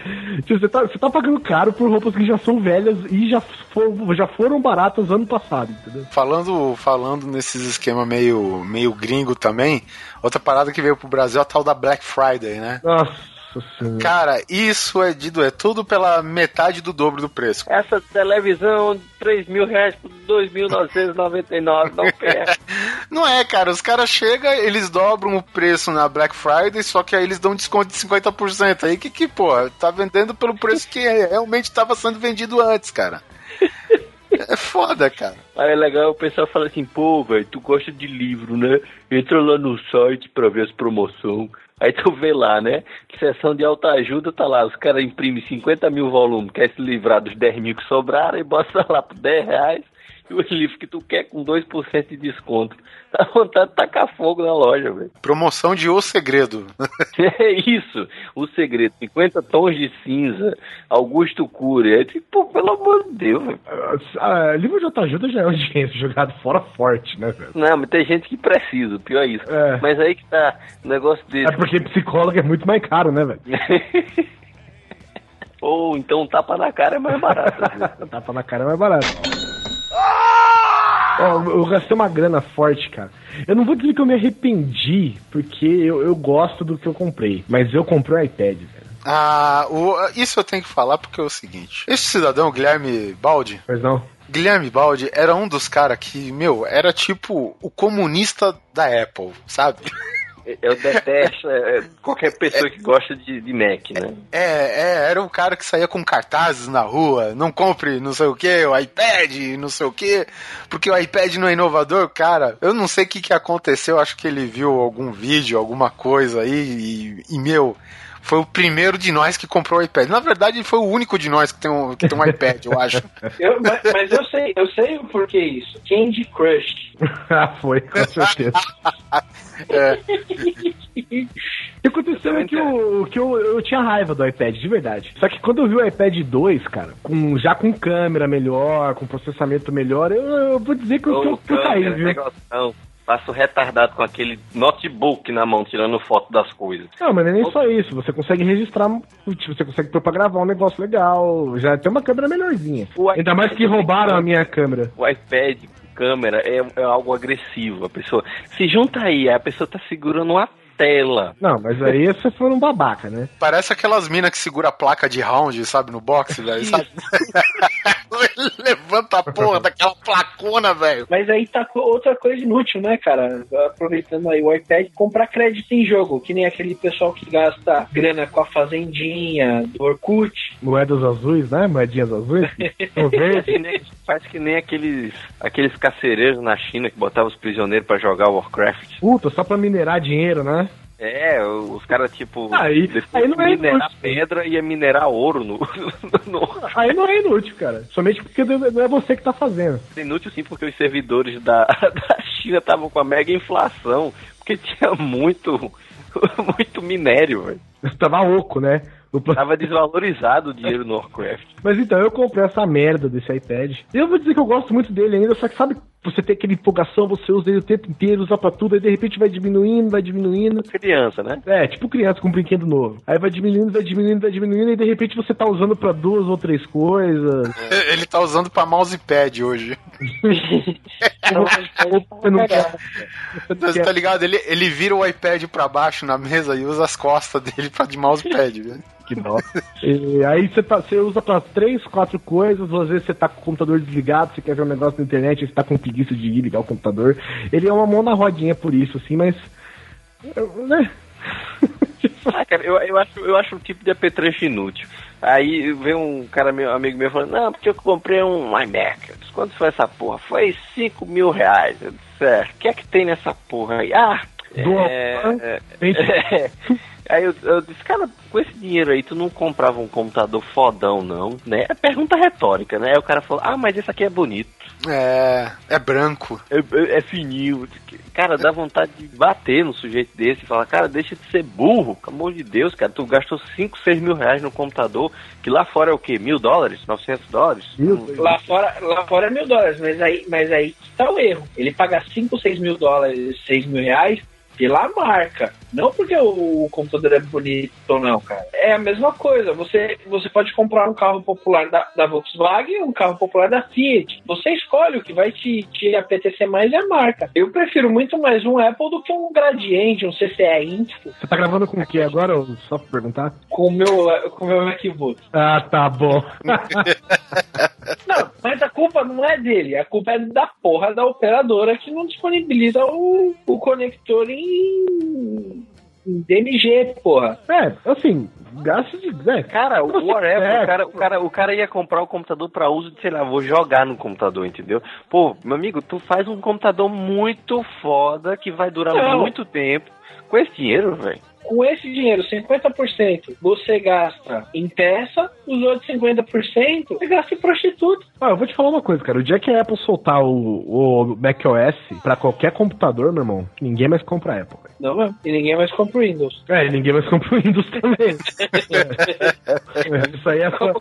tipo, você tá, você tá pagando caro por roupas que já são velhas e já, foram já foram baratas ano passado, entendeu? Falando, falando nesses esquema meio, meio gringo também, outra parada que veio pro Brasil é a tal da Black Friday, né? Nossa senhora. Cara, isso é de é tudo pela metade do dobro do preço. Essa televisão, 3 mil reais por 2.999, não *laughs* quer. Não é, cara, os caras chegam, eles dobram o preço na Black Friday, só que aí eles dão um desconto de 50%. Aí que que, pô, tá vendendo pelo preço que realmente tava sendo vendido antes, cara. *laughs* É foda, cara. Aí é legal o pessoal fala assim, pô, velho, tu gosta de livro, né? Entra lá no site pra ver as promoções. Aí tu vê lá, né? Sessão de autoajuda, tá lá, os caras imprimem 50 mil volumes, quer se livrar dos 10 mil que sobraram e bota lá por 10 reais. E *laughs* o livro que tu quer com 2% de desconto. Dá vontade de tacar fogo na loja, velho. Promoção de O Segredo. *laughs* É isso, o segredo. 50 tons de cinza, Augusto Cury. É tipo, pelo amor de Deus, velho. Ah, livro de autoajuda já é um dinheiro *laughs* jogado fora forte, né, velho? Não, mas tem gente que precisa, pior é isso. É. Mas aí que tá, o negócio desse. É porque psicólogo é muito mais caro, né, velho? Ou então um tapa na cara é mais barato. Tapa na cara é mais barato. Ó, eu gastei uma grana forte, cara. Eu não vou dizer que eu me arrependi, porque eu, eu gosto do que eu comprei. Mas eu comprei o iPad, velho. Ah, o- isso eu tenho que falar porque é o seguinte: esse cidadão, Guilherme Baldi, Pois não? Guilherme Baldi era um dos caras que, meu, era tipo o comunista da Apple, sabe? Eu detesto é, qualquer pessoa que gosta de, de Mac, né? É, é, era o cara que saía com cartazes na rua, não compre não sei o que, o iPad, não sei o que, porque o iPad não é inovador, cara. Eu não sei o que, que aconteceu, acho que ele viu algum vídeo, alguma coisa aí, e, e, meu, foi o primeiro de nós que comprou o iPad. Na verdade, ele foi o único de nós que tem um, que tem um iPad, eu acho. *laughs* Eu- mas, mas eu sei, eu sei o porquê isso. Candy Crush. *laughs* ah, foi, com certeza. *laughs* É, O que aconteceu é que, eu, que eu, eu tinha raiva do iPad, de verdade. Só que quando eu vi o iPad 2, cara, com, já com câmera melhor, com processamento melhor, eu, eu vou dizer que eu, que eu caí, câmera, viu? negócio, Passo retardado com aquele notebook na mão, tirando foto das coisas. Não, mas é nem só isso. Você consegue registrar, tipo, você consegue pôr pra gravar um negócio legal. Já tem uma câmera melhorzinha. O Ainda mais que roubaram a minha câmera. O iPad com câmera é, é algo agressivo. A pessoa se junta aí, a pessoa tá segurando uma tela. Não, mas aí você foi um babaca, né? parece aquelas minas que segura a placa de round, sabe, no boxe, velho, sabe? *laughs* Levanta a porra daquela placona, velho. Mas aí tá outra coisa inútil, né, cara? Aproveitando aí o iPad, comprar crédito em jogo, que nem aquele pessoal que gasta grana com a fazendinha, do Orkut. Moedas azuis, né? Moedinhas azuis. *laughs* Verde. Que nem- Faz que nem aqueles, aqueles carcereiros na China que botavam os prisioneiros pra jogar Warcraft. Puta, só pra minerar dinheiro, né? É, os caras, tipo, Aí- depois aí não é minerar inútil. pedra ia minerar ouro no, *laughs* no, Aí não é inútil, cara. Somente porque não é você que tá fazendo. Inútil sim, porque os servidores da, *laughs* da China estavam com a mega inflação, porque tinha muito, *laughs* muito minério, velho. *laughs* Tava oco, né? Tava desvalorizado o dinheiro no Warcraft. *laughs* Mas então, eu comprei essa merda desse iPad. Eu vou dizer que eu gosto muito dele ainda, só que sabe, você tem aquela empolgação, você usa ele o tempo inteiro, usa pra tudo, aí de repente vai diminuindo, vai diminuindo. Criança, né? É, tipo criança com um brinquedo novo. Aí vai diminuindo, vai diminuindo, vai diminuindo, e de repente você tá usando pra duas ou três coisas. *laughs* Ele tá usando pra mousepad hoje. Você não quer. Você tá ligado? Ele, ele vira o iPad pra baixo na mesa e usa as costas dele pra de mousepad, velho. Que dó. E aí você, tá, você usa pra três, quatro coisas, às vezes você tá com o computador desligado, você quer ver um negócio na internet, você tá com preguiça de ir ligar o computador. Ele é uma mão na rodinha por isso, assim, mas. né? Ah, cara, eu, eu, acho, eu acho um tipo de apetrecho inútil. Aí vem um cara meu, amigo meu falando, não, porque eu comprei um iMac. Eu disse, quanto foi essa porra? Foi 5 mil reais. Eu disse, é, o que é que tem nessa porra aí? Ah, Do é, é, *laughs* Aí eu, eu disse, cara, com esse dinheiro aí, tu não comprava um computador fodão, não, né? É pergunta retórica, né? Aí o cara falou, ah, mas esse aqui é bonito. É. É branco. É, é, é fininho. Cara, dá vontade de bater no sujeito desse e falar, cara, deixa de ser burro. Pelo amor de Deus, cara, tu gastou 5, 6 mil reais no computador, que lá fora é o quê? Mil dólares? 900 dólares? Lá fora, lá fora é mil dólares, mas aí, mas aí tá o erro. Ele paga 5, 6 mil dólares, 6 mil reais pela marca. Não porque o, computador é bonito ou não, cara. É a mesma coisa. Você, você pode comprar um carro popular da, da Volkswagen um carro popular da Fiat. Você escolhe o que vai te, te apetecer mais é a marca. Eu prefiro muito mais um Apple do que um Gradiente, um CCE Índico. Você tá gravando com o que agora? Só pra perguntar. Com o meu, com meu MacBook. Ah, tá bom. *laughs* Não, mas a culpa não é dele, a culpa é da porra da operadora que não disponibiliza o, o conector em, em DMG, porra. É, assim, gasto de. É, Cara, o whatever, É. o, cara, o, cara, o cara ia comprar o computador pra uso de, sei lá, vou jogar no computador, entendeu? Pô, meu amigo, tu faz um computador muito foda que vai durar Não. muito tempo. Com esse dinheiro, velho. Com esse dinheiro, 50% você gasta em peça, os outros 50% você gasta em prostituta. Ah, eu vou te falar uma coisa, cara. O dia que a Apple soltar o, o macOS pra qualquer computador, meu irmão, ninguém mais compra a Apple. Não mesmo. E ninguém mais compra o Windows. É, e ninguém mais compra o Windows também. *laughs* É, Isso aí é só.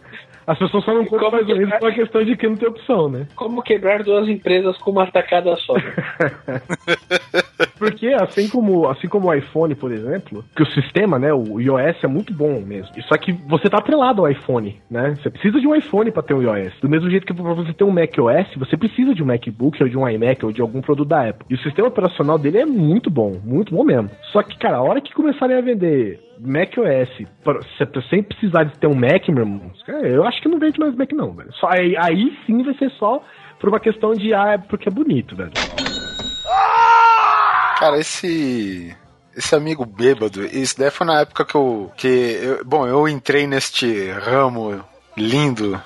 As pessoas só não compram mais o Windows por uma questão de que não tem opção, né? Como quebrar duas empresas com uma tacada só. *laughs* Porque assim como, assim como o iPhone, por exemplo, que o sistema, né, o iOS é muito bom mesmo. Só que você tá atrelado ao iPhone, né? Você precisa de um iPhone pra ter um iOS. Do mesmo jeito que pra você ter um macOS, você precisa de um MacBook ou de um iMac ou de algum produto da Apple. E o sistema operacional dele é muito bom, muito bom mesmo. Só que, cara, a hora que começarem a vender macOS sem precisar de ter um Mac, meu irmão, eu acho que não vende mais Mac não, velho. Só aí, aí sim vai ser só por uma questão de ah, é porque é bonito, velho. Cara, esse. Esse amigo bêbado, isso daí foi na época que eu. Que eu- bom, eu entrei neste ramo lindo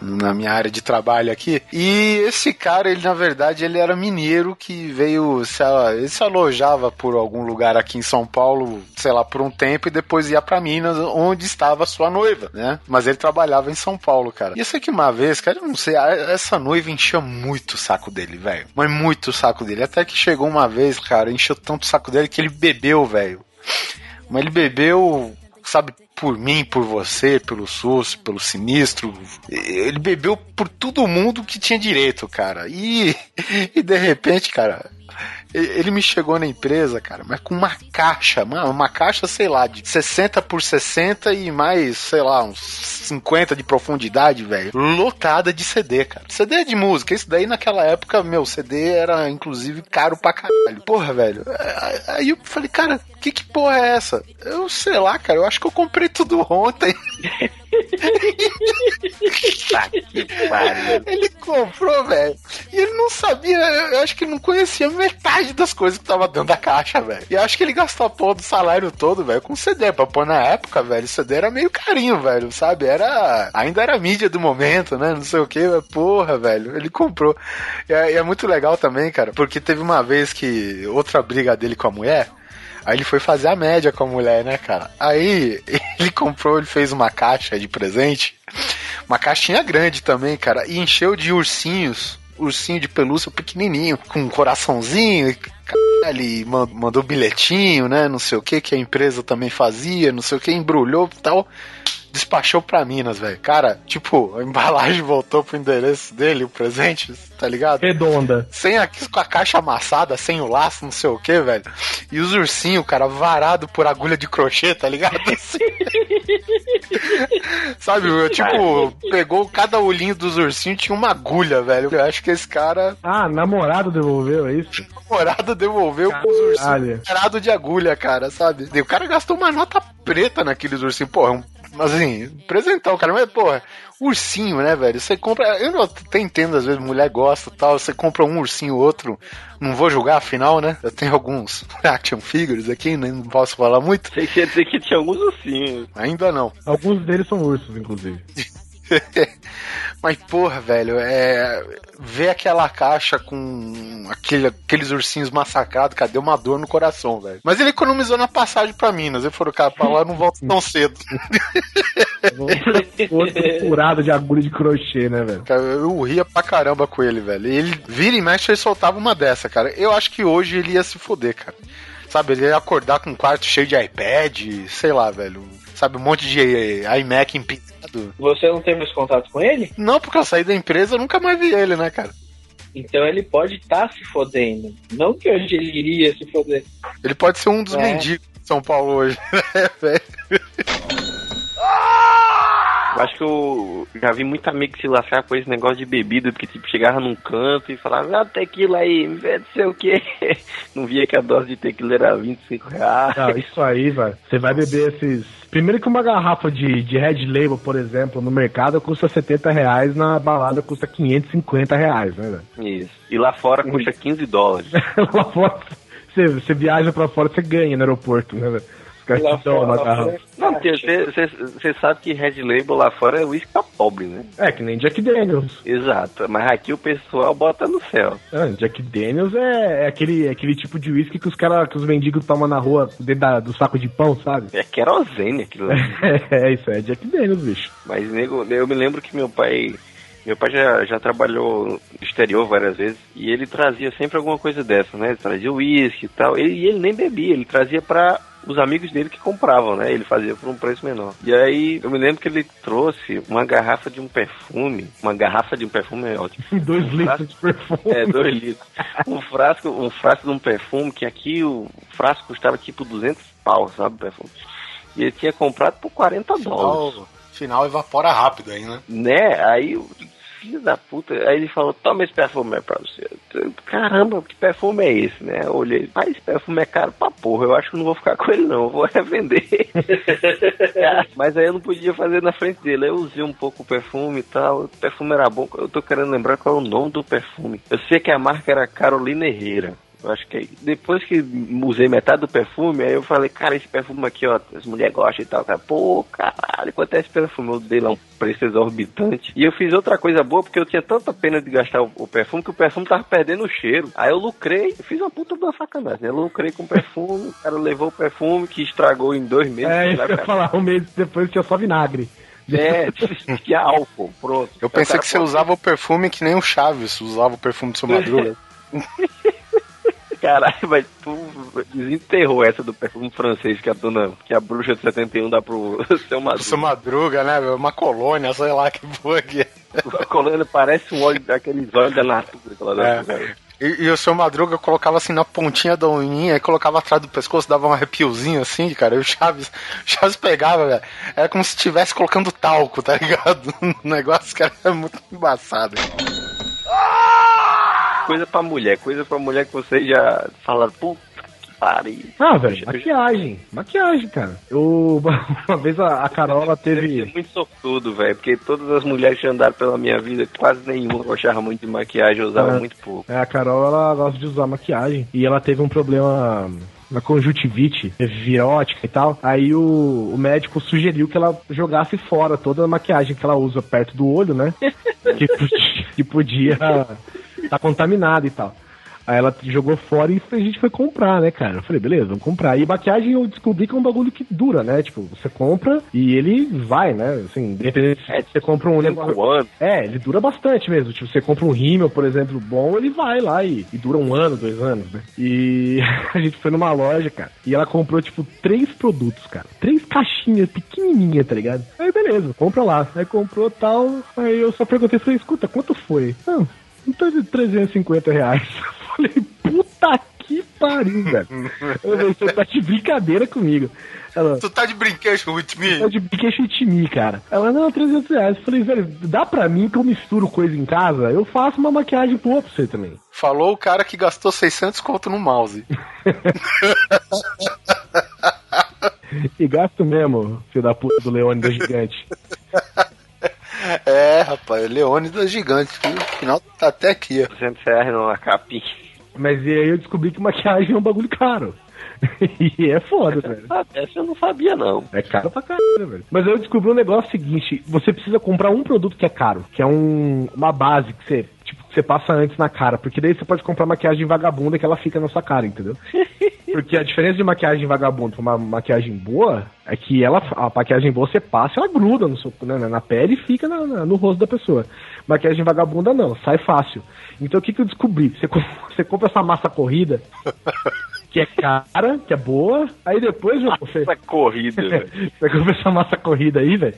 na minha área de trabalho aqui. E esse cara, ele na verdade, ele era mineiro que veio, sei lá, ele se alojava por algum lugar aqui em São Paulo, sei lá, por um tempo e depois ia pra Minas, onde estava sua noiva, né? Mas ele trabalhava em São Paulo, cara. E eu sei que uma vez, cara, eu não sei, essa noiva enchia muito o saco dele, velho. Mas muito o saco dele. Até que chegou uma vez, cara, encheu tanto o saco dele que ele bebeu, velho. Mas ele bebeu, sabe, por mim, por você, pelo SUS, pelo sinistro. Ele bebeu por todo mundo que tinha direito, cara. E, *laughs* e de repente, cara, ele me chegou na empresa, cara, mas com uma caixa, uma, uma caixa, sei lá, de 60 por 60 e mais, sei lá, uns 50 de profundidade, velho. Lotada de CD, cara. CD de música. Isso daí naquela época, meu, CD era inclusive caro pra caralho. Porra, velho. Aí- Aí eu falei, cara, que que porra é essa? Eu sei lá, cara, eu acho que eu comprei tudo ontem. *laughs* Ele comprou, velho. E ele não sabia, eu eu acho que ele não conhecia metade das coisas que tava dentro da caixa, velho. E acho que ele gastou a porra do salário todo, velho, com CD. Pra pôr na época, velho, CD era meio carinho, velho, sabe? Era. Ainda era mídia do momento, né? Não sei o que, mas porra, velho. Ele comprou. E é, e é muito legal também, cara, porque teve uma vez que outra briga dele com a mulher. Aí ele foi fazer a média com a mulher, né, cara? Aí *laughs* ele comprou, ele fez uma caixa de presente, uma caixinha grande também, cara, e encheu de ursinhos, ursinho de pelúcia pequenininho, com um coraçãozinho, e e man- mandou bilhetinho, né, não sei o que, que a empresa também fazia, não sei o que, embrulhou e tal. Despachou pra Minas, velho. Cara, tipo, a embalagem voltou pro endereço dele, o presente, tá ligado? Redonda. Sem a, com a caixa amassada, sem o laço, não sei o que, velho. E os ursinhos, cara, varado por agulha de crochê, tá ligado? *laughs* Assim. Sabe, eu, tipo, pegou cada olhinho dos ursinhos tinha uma agulha, velho. Eu acho que esse cara, Ah, namorado devolveu, é isso? namorado, devolveu com os ursinhos Caralho. varado de agulha, cara, sabe? E o cara gastou uma nota preta naqueles ursinhos. Pô, é um Mas assim, presentão, cara. Mas, porra, ursinho, né, velho? Você compra. Eu não até entendo, às vezes, mulher gosta e tal. Você compra um ursinho, outro. Não vou julgar, afinal, né? Eu tenho alguns *laughs* action figures aqui, né? não posso falar muito. Você quer dizer que tinha alguns ursinhos. Ainda não. Alguns deles são ursos, inclusive. *laughs* *laughs* Mas, porra, velho, é. Ver aquela caixa com aquele, aqueles ursinhos massacrados, cara, deu uma dor no coração, velho. Mas ele economizou na passagem pra Minas. Ele falou, cara, pra lá eu não volto tão cedo. *laughs* Outro furado de agulha de crochê, né, velho? Cara, eu ria pra caramba com ele, velho. Ele vira e mexe, ele soltava uma dessa, cara. Eu acho que hoje ele ia se foder, cara. Sabe, ele ia acordar com um quarto cheio de iPad, sei lá, velho. Sabe, um monte de iMac empinado. Você não tem mais contato com ele? Não, porque eu saí da empresa, eu nunca mais vi ele, né, cara? Então ele pode estar se fodendo. Não que hoje ele iria se foder. Ele pode ser um dos É. mendigos de São Paulo hoje, *laughs* né, velho? Eu acho que eu já vi muito amigo se lascar com esse negócio de bebida, porque tipo, chegava num canto e falava, ah, tequila aí, me vê não sei o que. *laughs* Não via que a dose de tequila era 25 reais. Não, isso aí, velho. Você vai beber esses. Primeiro que uma garrafa de, de Red Label, por exemplo, no mercado custa 70 reais, na balada custa 550 reais, né, velho? Isso. E lá fora custa 15 dólares. *laughs* Lá fora, você, você viaja pra fora, você ganha no aeroporto, né, velho? Os caras Lá dão uma garrafa. fora. Não, porque você- sabe que Red Label lá fora é uísque pra pobre, né? É, que nem Jack Daniels. Exato. Mas aqui o pessoal bota no céu. Ah, Jack Daniels é, é aquele, é aquele tipo de uísque que os cara, que os mendigos tomam na rua dentro da- do saco de pão, sabe? É querosene aquilo lá. *laughs* É, isso, é Jack Daniels, bicho. Mas, nego, eu me lembro que meu pai. Meu pai já, já trabalhou no exterior várias vezes e ele trazia sempre alguma coisa dessa, né? Ele trazia uísque e tal. Ele- E ele, nem bebia, ele trazia pra os amigos dele que compravam, né? Ele fazia por um preço menor. E aí eu me lembro que ele trouxe uma garrafa de um perfume. Uma garrafa de um perfume é ótimo. *laughs* Dois litros de perfume. É, dois litros. Um frasco, um frasco de um perfume que aqui o frasco custava tipo 200 pau, sabe, o perfume. E ele tinha comprado por 40 dólares. Final, final evapora rápido aí, né? Né? Aí o filho da puta, aí ele falou, toma esse perfume aí pra você. Caramba, que perfume é esse, né? Eu olhei, mas esse perfume é caro pra porra, eu acho que não vou ficar *laughs* com ele não, eu vou revender. *laughs* mas aí eu não podia fazer na frente dele, aí eu usei um pouco o perfume e tal, o perfume era bom, eu tô querendo lembrar qual é o nome do perfume. Eu sei que a marca era Carolina Herrera. Eu acho que aí, depois que usei metade do perfume, aí eu falei, cara, esse perfume aqui, ó, as mulheres gostam e tal, cara. Pô, caralho, quanto é esse perfume? Eu dei lá um preço exorbitante. E eu fiz outra coisa boa, porque eu tinha tanta pena de gastar o, o perfume, que o perfume tava perdendo o cheiro. Aí eu lucrei, eu fiz uma puta da sacanagem. né? Eu lucrei com o perfume, o cara levou o perfume, que estragou em dois meses. É, isso lá, que eu ia falar, um mês depois tinha só vinagre. É, *laughs* tinha álcool, pronto. Eu pensei cara que você falou, usava o perfume que nem o Chaves usava o perfume do seu *laughs* Madruga. *laughs* Caralho, mas tu desenterrou essa do perfume francês que a dona, que a bruxa de 71 dá *laughs* pro seu madruga. seu Madruga, né? velho? Uma colônia, sei lá que porra que é. A colônia parece um óleo daqueles óleos da natura que ela dá É. E, e o seu Madruga colocava assim na pontinha da unhinha e colocava atrás do pescoço, dava um arrepiozinho assim, cara. E o Chaves, o Chaves pegava, velho. Era como se estivesse colocando talco, tá ligado? O *laughs* negócio, cara, é muito embaçado. Coisa pra mulher, coisa pra mulher que vocês já falaram, puta. Ah, velho, maquiagem. Maquiagem, cara. Eu, *laughs* uma vez a, a Carol, ela teve. muito sortudo, velho, porque todas as mulheres que andaram pela minha vida, quase nenhuma gostava muito de maquiagem, eu usava É. muito pouco. É, a Carol, ela gosta de usar maquiagem. E ela teve um problema na conjuntivite, virótica e tal. Aí o, o médico sugeriu que ela jogasse fora toda a maquiagem que ela usa perto do olho, né? que, *laughs* que podia estar contaminada e tal. Aí ela jogou fora e a gente foi comprar, né, cara? Eu falei, beleza, vamos comprar. E maquiagem eu descobri que é um bagulho que dura, né? Tipo, você compra e ele vai, né? Assim, independente se É, você compra um negócio. Anos. É, ele dura bastante mesmo. Tipo, você compra um rímel, por exemplo, bom, ele vai lá e, e dura um ano, dois anos, né? E *laughs* a gente foi numa loja, cara, e ela comprou, tipo, três produtos, cara. Três caixinhas pequenininhas, tá ligado? Aí, beleza, compra lá. Aí comprou tal, aí eu só perguntei, falei, escuta, quanto foi? Não, não tá de 350 reais. *laughs* Eu falei, puta que pariu, velho. *laughs* Eu falei, você tá de brincadeira comigo. Ela, Tu tá de brinquedo with me? é de brinquedo de mim, cara. Ela, não, 300 reais. Eu falei, velho, dá pra mim que eu misturo coisa em casa? Eu faço uma maquiagem boa pra você também. Falou o cara que gastou 600 conto no mouse. *laughs* E gasto mesmo, filho da puta do Leônidas gigante. É, rapaz, Leônidas gigante. que No final tá até aqui, ó. 200 reais numa capinha. Mas e aí eu descobri que maquiagem é um bagulho caro. *laughs* e é foda, *laughs* velho. Ah, essa eu não sabia, não. É caro pra caralho, velho. Mas eu descobri um negócio seguinte: você precisa comprar um produto que é caro, que é um, uma base que você. Tipo, que você passa antes na cara, porque daí você pode comprar maquiagem vagabunda que ela fica na sua cara, entendeu? *laughs* Porque a diferença de maquiagem vagabunda pra uma maquiagem boa é que ela, a maquiagem boa você passa, ela gruda no seu, né, na pele e fica na- na- no rosto da pessoa. Maquiagem vagabunda não, sai fácil. Então o que, que eu descobri? Você, *laughs* você compra essa massa corrida, que é cara, que é boa, aí depois você, Essa corrida, velho. *laughs* você compra essa massa corrida aí, velho.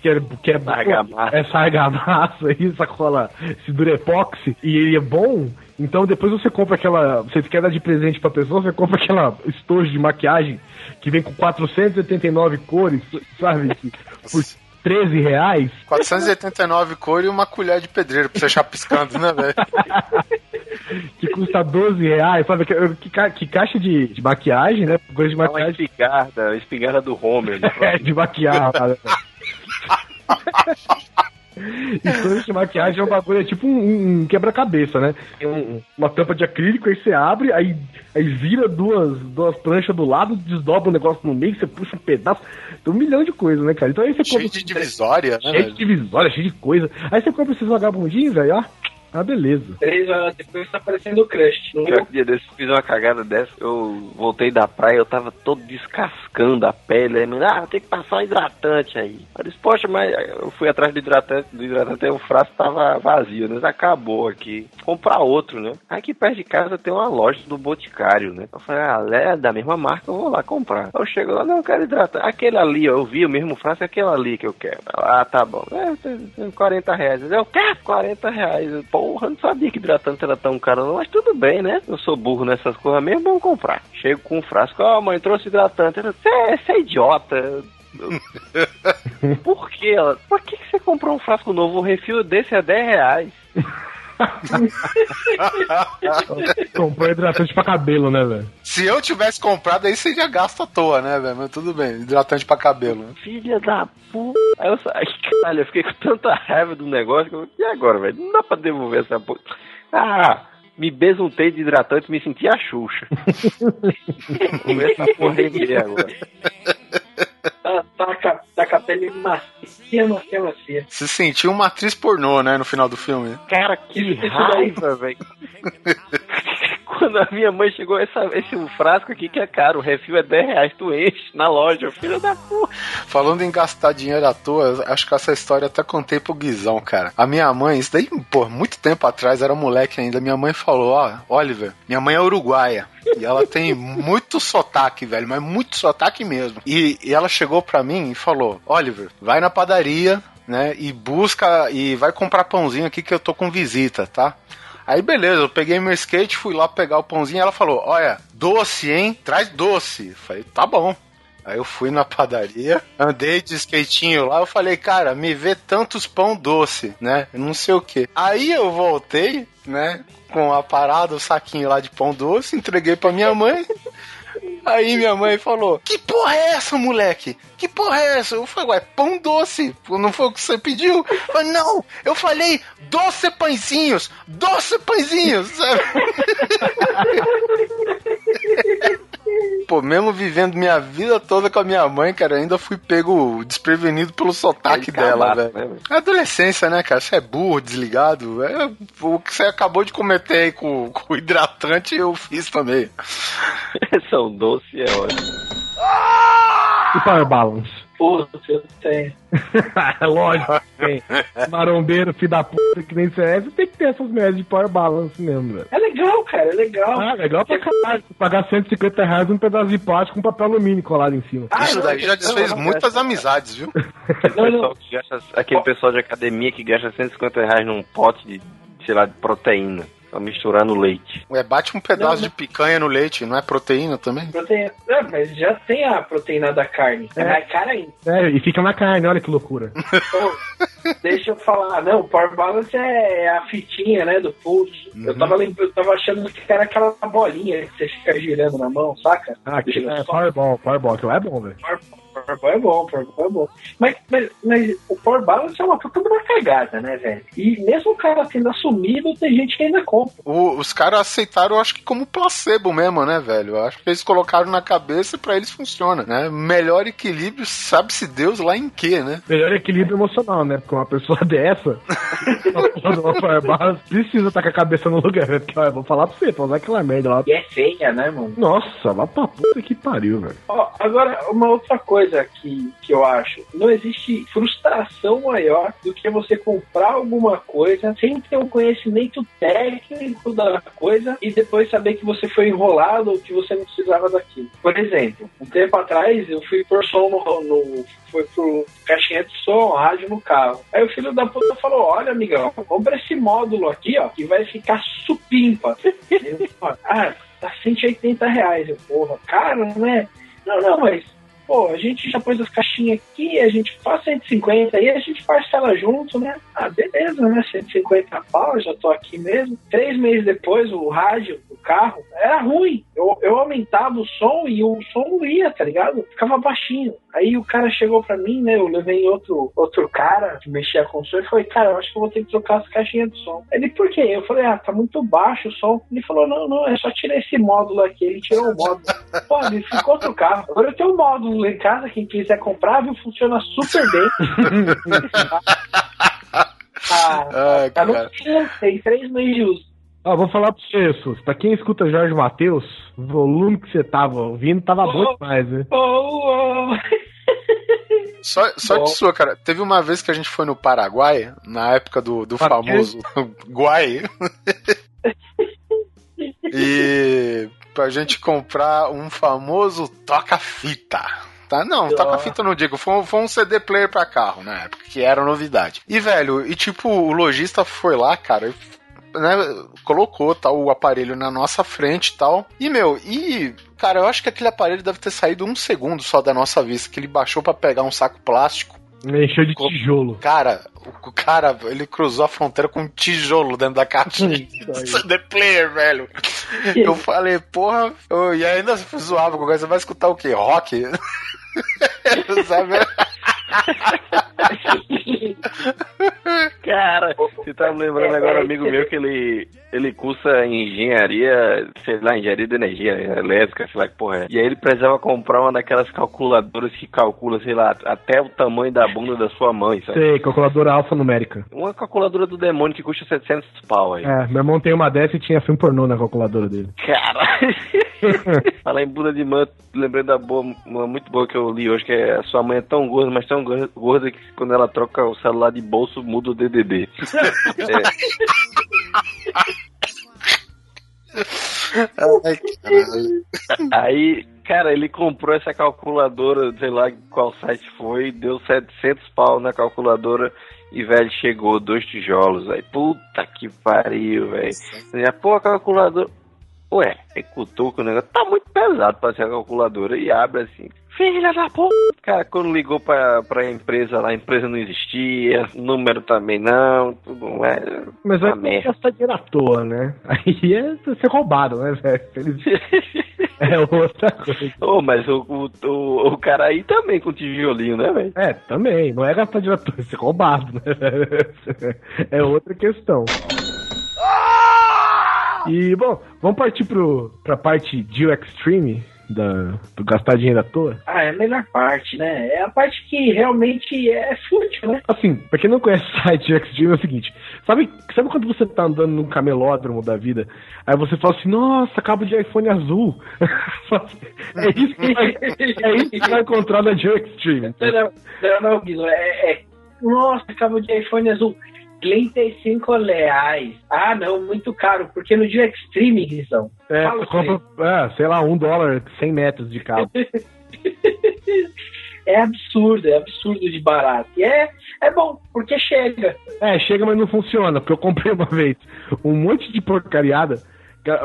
Que é, que é Argamassa. Essa argamassa aí, *laughs* sacola, esse durepox, e ele é bom. Então depois você compra aquela. Você quer dar de presente pra pessoa, você compra aquela estojo de maquiagem que vem com 489 cores, sabe? Que- Por 13 reais. 489 cor e uma colher de pedreiro pra você deixar piscando, né, velho? *laughs* que custa 12 reais, sabe? Que, que, que caixa de, de maquiagem, né? Coisa de É uma maquiagem. espingarda, a espingarda do Homer. Né? *laughs* É, de maquiar. *laughs* E coisa de maquiagem é um bagulho, é tipo um, um quebra-cabeça, né? Tem um- uma tampa de acrílico, aí você abre, aí, aí vira duas, duas pranchas do lado, desdobra um negócio no meio, você puxa um pedaço. Tem um milhão de coisas, né, cara? Então aí você Cheio compra. de divisória, né, Cheio de divisória, cheio de coisa. Aí você compra esses vagabundinhos, velho, ó. Ah, beleza. Três horas depois tá aparecendo o Crush. Não Pior que dia desse eu fiz uma cagada dessa, eu voltei da praia, eu tava todo descascando a pele, aí, ah, ter que passar um hidratante aí. Eu disse, poxa, mas eu fui atrás do hidratante, do hidratante, aí o frasco tava vazio, né? Acabou aqui. Comprar outro, né? Aqui perto de casa tem uma loja do Boticário, né? Eu falei, ah, é da mesma marca, eu vou lá comprar. Eu chego lá, não, eu quero hidratante. Aquele ali, ó, eu vi o mesmo frasco, é aquele ali que eu quero. Ah, tá bom. É, tem- tem 40 reais. Eu quero 40 reais. Eu, Porra, não sabia que hidratante era tão caro, não, mas tudo bem, né? Eu sou burro nessas coisas mesmo, vamos comprar. Chego com um frasco, ó, mãe, trouxe hidratante. Você é, é idiota. *laughs* Por que ela? Por que, que você comprou um frasco novo? O refil desse é 10 reais. *laughs* Comprou hidratante pra cabelo, né, velho? Se eu tivesse comprado, aí você já gasta à toa, né, velho? Mas tudo bem, hidratante pra cabelo. Filha da puta. Aí eu saí, *laughs* caralho, eu fiquei com tanta raiva do negócio que eu e agora, velho? Não dá pra devolver essa porra. Ah, me besuntei de hidratante e me senti a Xuxa. *laughs* Ver essa porra agora. Tá, tá, com a- tá com a pele macia, macia, macia. Se sentiu uma atriz pornô, né, no final do filme. Cara, que raiva, velho. *laughs* Quando a minha mãe chegou, essa, esse frasco aqui que é caro, o refil é 10 reais, tu enche na loja, filho da puta. Falando em gastar dinheiro à toa, acho que essa história até contei pro Guizão, cara. A minha mãe, isso daí, pô, muito tempo atrás, era moleque ainda. Minha mãe falou: Ó, Oliver, minha mãe é uruguaia. E ela tem *laughs* muito sotaque, velho, mas muito sotaque mesmo. E, e ela chegou pra mim e falou: Oliver, vai na padaria, né, e busca, e vai comprar pãozinho aqui que eu tô com visita, tá? Aí beleza, eu peguei meu skate, fui lá pegar o pãozinho ela falou: Olha, doce, hein? Traz doce. Eu falei: Tá bom. Aí eu fui na padaria, andei de skatinho lá, eu falei, cara, me vê tantos pão doce, né? Não sei o que. Aí eu voltei, né? Com a parada, o saquinho lá de pão doce, entreguei pra minha mãe. Aí minha mãe falou: Que porra é essa, moleque? Que porra é essa? Eu falei, ué, pão doce. Não foi o que você pediu? Eu falei, não, eu falei doce pãezinhos, doce pãezinhos, sabe? *laughs* Pô, mesmo vivendo minha vida toda com a minha mãe, cara, ainda fui pego desprevenido pelo sotaque Aí dela, velho. né, velho? Adolescência, né, cara? Você é burro, desligado. É, o que você acabou de cometer aí com, *laughs* com o hidratante, eu fiz também. *laughs* São doce é ótimo. E Power Balance? Puta, eu tenho. *laughs* Lógico que tem. *laughs* Marombeiro, filho da puta, que nem você tem que ter essas merdas de Power Balance mesmo, velho. É legal, cara, é legal. Ah, legal pra caralho. Pagar 150 reais um pedaço de plástico com papel alumínio colado em cima. Ah, Isso não, daí já desfez não, não, muitas amizades, viu? *laughs* Aquele, pessoal que gasta- aquele pessoal de academia que gasta 150 reais num pote de, sei lá, de proteína. Pra misturar no leite. Ué, bate um pedaço Não, de picanha no leite, não é proteína também? Proteína. É, mas já tem a proteína da carne. É, É. mais cara ainda. É, e fica na carne, olha que loucura. *laughs* Então, deixa eu falar, não, o Power Balance é a fitinha, né, do pulse. Uhum. Eu, tava lembrando, eu tava achando que era aquela bolinha que você fica girando na mão, saca? Ah, que é Powerball, Powerball, que é bom, velho. Powerball é bom, Powerball é bom. Mas, mas, mas o Power Balance é uma puta de uma cagada, né, velho? E mesmo o cara tendo assumido, tem gente que ainda compra. O- os caras aceitaram, eu acho que como placebo mesmo, né, velho? Eu acho que eles colocaram na cabeça e pra eles funciona, né? Melhor equilíbrio, sabe-se Deus lá em quê, né? Melhor equilíbrio emocional, né? Porque uma pessoa *laughs* dessa, uma Powerball, precisa estar com a cabeça no lugar, né? Porque, ó, eu vou falar pra você, pra usar aquela merda lá. E é feia, né, mano? Nossa, lá pra puta que pariu, velho. Ó, agora, uma outra coisa que, que eu acho: não existe frustração maior do que você comprar alguma coisa sem ter um conhecimento técnico da coisa e depois saber que você foi enrolado ou que você não precisava daquilo. Por exemplo, um tempo atrás eu fui por som no. no foi pro caixinha de som, rádio no carro. Aí o filho da puta falou: Olha, amigão, compra esse módulo aqui, ó, que vai ficar supimpa. *laughs* Eu, ah, tá 180 reais. Eu, porra, caro, né? Não, não, mas, pô, a gente já pôs as caixinhas aqui, a gente faz 150 aí, a gente parcela junto, né? Ah, beleza, né? 150 pau, já tô aqui mesmo. Três meses depois, o rádio do carro era ruim. Eu, eu aumentava o som e o som não ia, tá ligado? Ficava baixinho. Aí o cara chegou pra mim, né? Eu levei outro, outro cara que mexia com o som e falei, cara, eu acho que eu vou ter que trocar as caixinhas de som. Ele, por quê? Eu falei, ah, tá muito baixo o som. Ele falou, não, não, é só tirar esse módulo aqui. Ele tirou o módulo. *laughs* Pô, ele ficou outro carro. Agora eu tenho um módulo lá em casa, quem quiser comprar, viu? Funciona super bem. *laughs* ah, Ai, tá no cara. fim, tem três meses de uso. Ó, vou falar pra você, Sus. Pra quem escuta Jorge Matheus, o volume que você tava ouvindo tava bom demais, né? Oh, *laughs* oh. Só, só Bom. de sua, cara. Teve uma vez que a gente foi no Paraguai, na época do, do famoso *laughs* Guai. e pra gente comprar um famoso toca-fita. Tá? Não, Ah. toca-fita não digo, foi, um- foi um CD player pra carro na época, que era novidade. E, velho, e tipo, o lojista foi lá, cara, e, né, colocou tal, o aparelho na nossa frente e tal. E, meu, e, cara, eu acho que aquele aparelho deve ter saído um segundo só da nossa vista, que ele baixou pra pegar um saco plástico. Encheu de tijolo. Cara, o cara, ele cruzou a fronteira com um tijolo dentro da caixinha. CD *laughs* player, velho. Eu falei, porra, eu- e ainda zoava com o cara, você vai escutar o quê? Rock? *laughs* Sabe? *laughs* *laughs* Cara, você tá me lembrando agora, um amigo meu, que ele, ele cursa engenharia, sei lá, engenharia de energia elétrica, sei lá que porra é. E aí ele precisava comprar uma daquelas calculadoras que calcula, sei lá, até o tamanho da bunda da sua mãe, sabe? Sei, calculadora alfanumérica. Uma calculadora do demônio que custa 700 pau aí. É, meu irmão tem uma dessa e tinha filme pornô na calculadora dele. Caralho. *laughs* Falar em bunda de mãe, lembrei da boa, uma muito boa que eu li hoje, que é a sua mãe é tão gorda, mas tão gorda que quando ela troca o celular de bolso, muda o DDD. É. Aí, cara, ele comprou essa calculadora, sei lá qual site foi, deu 700 pau na calculadora e, velho, chegou dois tijolos, aí, puta que pariu, velho. Pô, a calculadora... Ué, é cutuca o negócio, tá muito pesado pra ser a calculadora, e abre assim, filha da puta. Cara, quando ligou pra, pra empresa lá, a empresa não existia, número também não, tudo, é... Mas vai merda. gastar dinheiro à toa, né? Aí é ser roubado, né, velho? Eles- *laughs* É outra coisa. Ô, mas o, o, o, o cara aí também com tijolinho, né, velho? É, também. Não é gastar dinheiro à toa, é ser roubado, né? *laughs* É outra questão. E, bom, vamos partir pro, pra parte Deal Extreme da, do gastar dinheiro à toa? Ah, é a melhor parte, né? É a parte que realmente é fútil, né? Assim, pra quem não conhece o *laughs* site Deal Extreme é o seguinte: sabe, sabe quando você tá andando num camelódromo da vida? Aí você fala assim, nossa, cabo de iPhone azul. *laughs* é, isso que vai, é isso que vai encontrar na Deal Extreme. Não, não, não, é, é- Nossa, acabou de iPhone azul. 35 reais. Ah, não, muito caro, porque no dia Extreme, Guizão. É, você compra, ah, sei lá, um dólar, 100 metros de cabo. *laughs* é absurdo, é absurdo de barato. E é, é bom, porque chega. É, chega, mas não funciona, porque eu comprei uma vez um monte de porcariada.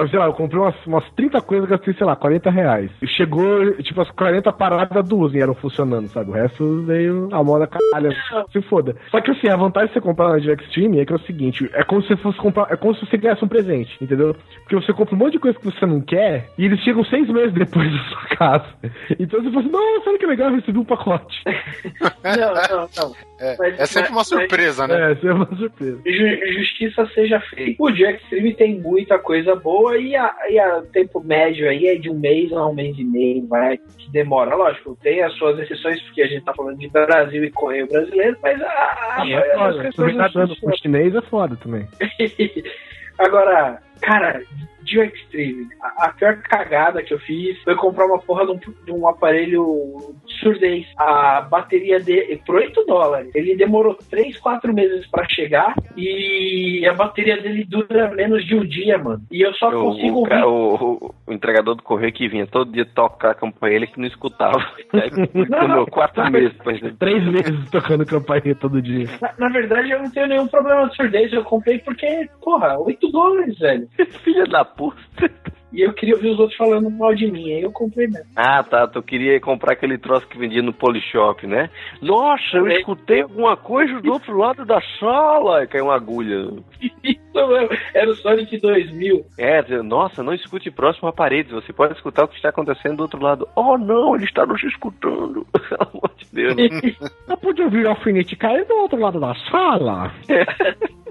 Sei lá, eu comprei umas, umas 30 coisas, gastei, sei lá, 40 reais. E chegou, tipo, as 40 paradas duas e eram funcionando, sabe? O resto veio a moda caralho, se foda. Só que assim, a vantagem de você comprar na Jack Extreme é que é o seguinte, é como se você fosse comprar, é como se você ganhasse um presente, entendeu? Porque você compra um monte de coisa que você não quer e eles chegam seis meses depois *laughs* da sua casa. Então você fala assim, nossa, olha que legal, eu recebi um pacote. *laughs* Não, não, não. É, Mas- é sempre uma mas- surpresa, né? É, é uma surpresa. Ju- justiça seja feita. O Jack Extreme tem muita coisa boa e a, e a tempo médio aí é de um mês a um mês e meio, vai, que demora. Lógico, tem as suas exceções, porque a gente tá falando de Brasil e Correio brasileiro, mas a, a, a é foda. tá dando pro chinês é foda também. *laughs* Agora, cara, de Extreme, a, a pior cagada que eu fiz foi comprar uma porra de um, de um aparelho de surdez. A bateria dele, por 8 dólares, ele demorou 3, 4 meses pra chegar e a bateria dele dura menos de um dia, mano. E eu só O, consigo o, ouvir. ca- o- o entregador do correio que vinha todo dia tocar a campanha ele que não escutava. *laughs* Demorou quatro meses pra gente. Três meses tocando campainha todo dia. Na, na verdade, eu não tenho nenhum problema de surdez. Eu comprei porque, porra, 8 dólares, velho. Filha da puta. E eu queria ouvir os outros falando mal de mim. Aí eu comprei mesmo. Ah, tá. Tu queria comprar aquele troço que vendia no Polishop, né? Nossa, eu É. escutei alguma coisa do outro lado da sala. E caiu uma agulha. Isso mesmo. Era o Sonic 2000. É, nossa, não escute próximo à parede. Você pode escutar o que está acontecendo do outro lado. Oh, não, ele está nos escutando. *laughs* Pelo amor de Deus. Eu pude ouvir o alfinete cair do outro lado da sala. Fo- *laughs*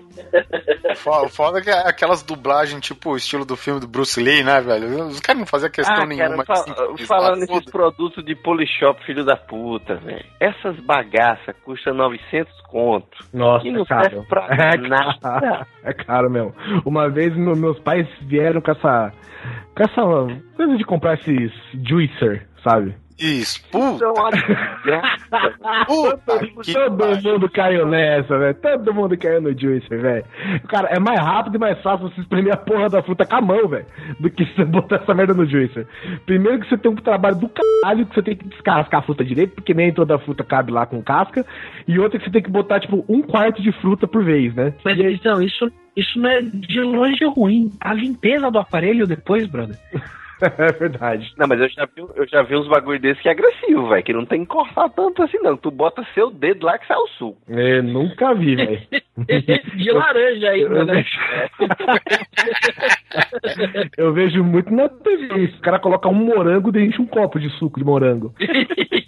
Foda que é aquelas dublagens, tipo o estilo do filme do Bruce Lee, né, velho? Os caras não faziam questão Ah, nenhuma. cara, de fa- simplesar falando nesses produtos de Polishop, filho da puta, velho. Essas bagaças custam 900 conto. Nossa, E não é caro. serve pra *laughs* é nada. Caro. É caro mesmo. Uma vez me- meus pais vieram com essa. Com essa coisa de comprar esses juicer, sabe? Isso, puta, *laughs* puta que Todo pariu. mundo caiu nessa, velho. Todo mundo caiu no juicer, velho. Cara, é mais rápido e mais fácil você espremer a porra da fruta com a mão, velho, do que você botar essa merda no juicer. Primeiro que você tem um trabalho do caralho que você tem que descascar a fruta direito, porque nem toda fruta cabe lá com casca. E outra que você tem que botar, tipo, um quarto de fruta por vez, né? Mas então, isso, isso não é de longe ruim. A limpeza do aparelho depois, brother. *laughs* é verdade. Não, mas eu já vi, eu já vi uns bagulho desse que é agressivo, velho. Que não tem que cortar tanto assim, não. Tu bota seu dedo lá que sai o suco. Eu nunca vi, velho. *laughs* De laranja ainda, né? *laughs* Eu vejo muito na TV. O cara coloca um morango dentro de um copo de suco de morango.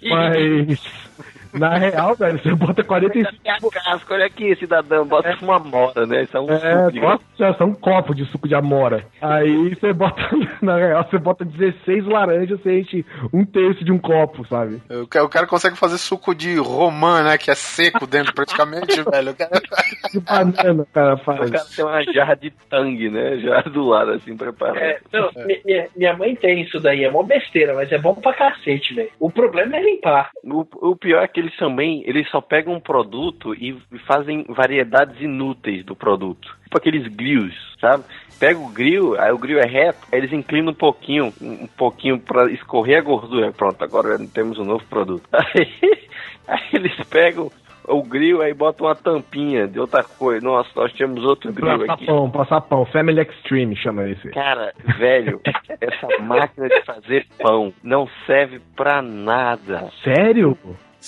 Mas. Na real, velho, você bota 45. Minha casca, olha aqui, cidadão, bota uma mora, né? Isso é um É, suco de- nossa, são um copo de suco de amora. Aí você bota, *laughs* na real, você bota 16 laranjas, você enche um terço de um copo, sabe? O ca- o cara consegue fazer suco de romã, né? Que é seco dentro praticamente, *laughs* velho. O cara- *laughs* De banana, cara, O faz. cara tem uma jarra de tangue, né? Já do lado, assim, preparado. É, não, mi- minha, minha mãe tem isso daí, é mó besteira, mas é bom pra cacete, velho. O problema é limpar. O, o pior é que eles também, eles só pegam um produto e fazem variedades inúteis do produto. Tipo aqueles grills, sabe? Pega o grill, aí o grill é reto, aí eles inclinam um pouquinho, um pouquinho pra escorrer a gordura. Pronto, agora temos um novo produto. *laughs* Aí, aí eles pegam o grill aí botam uma tampinha de outra coisa. Nossa, nós temos outro grill Passar aqui. pão, passar pão. Family Extreme chama esse. Cara, velho, *laughs* essa máquina de fazer pão não serve pra nada. Sério?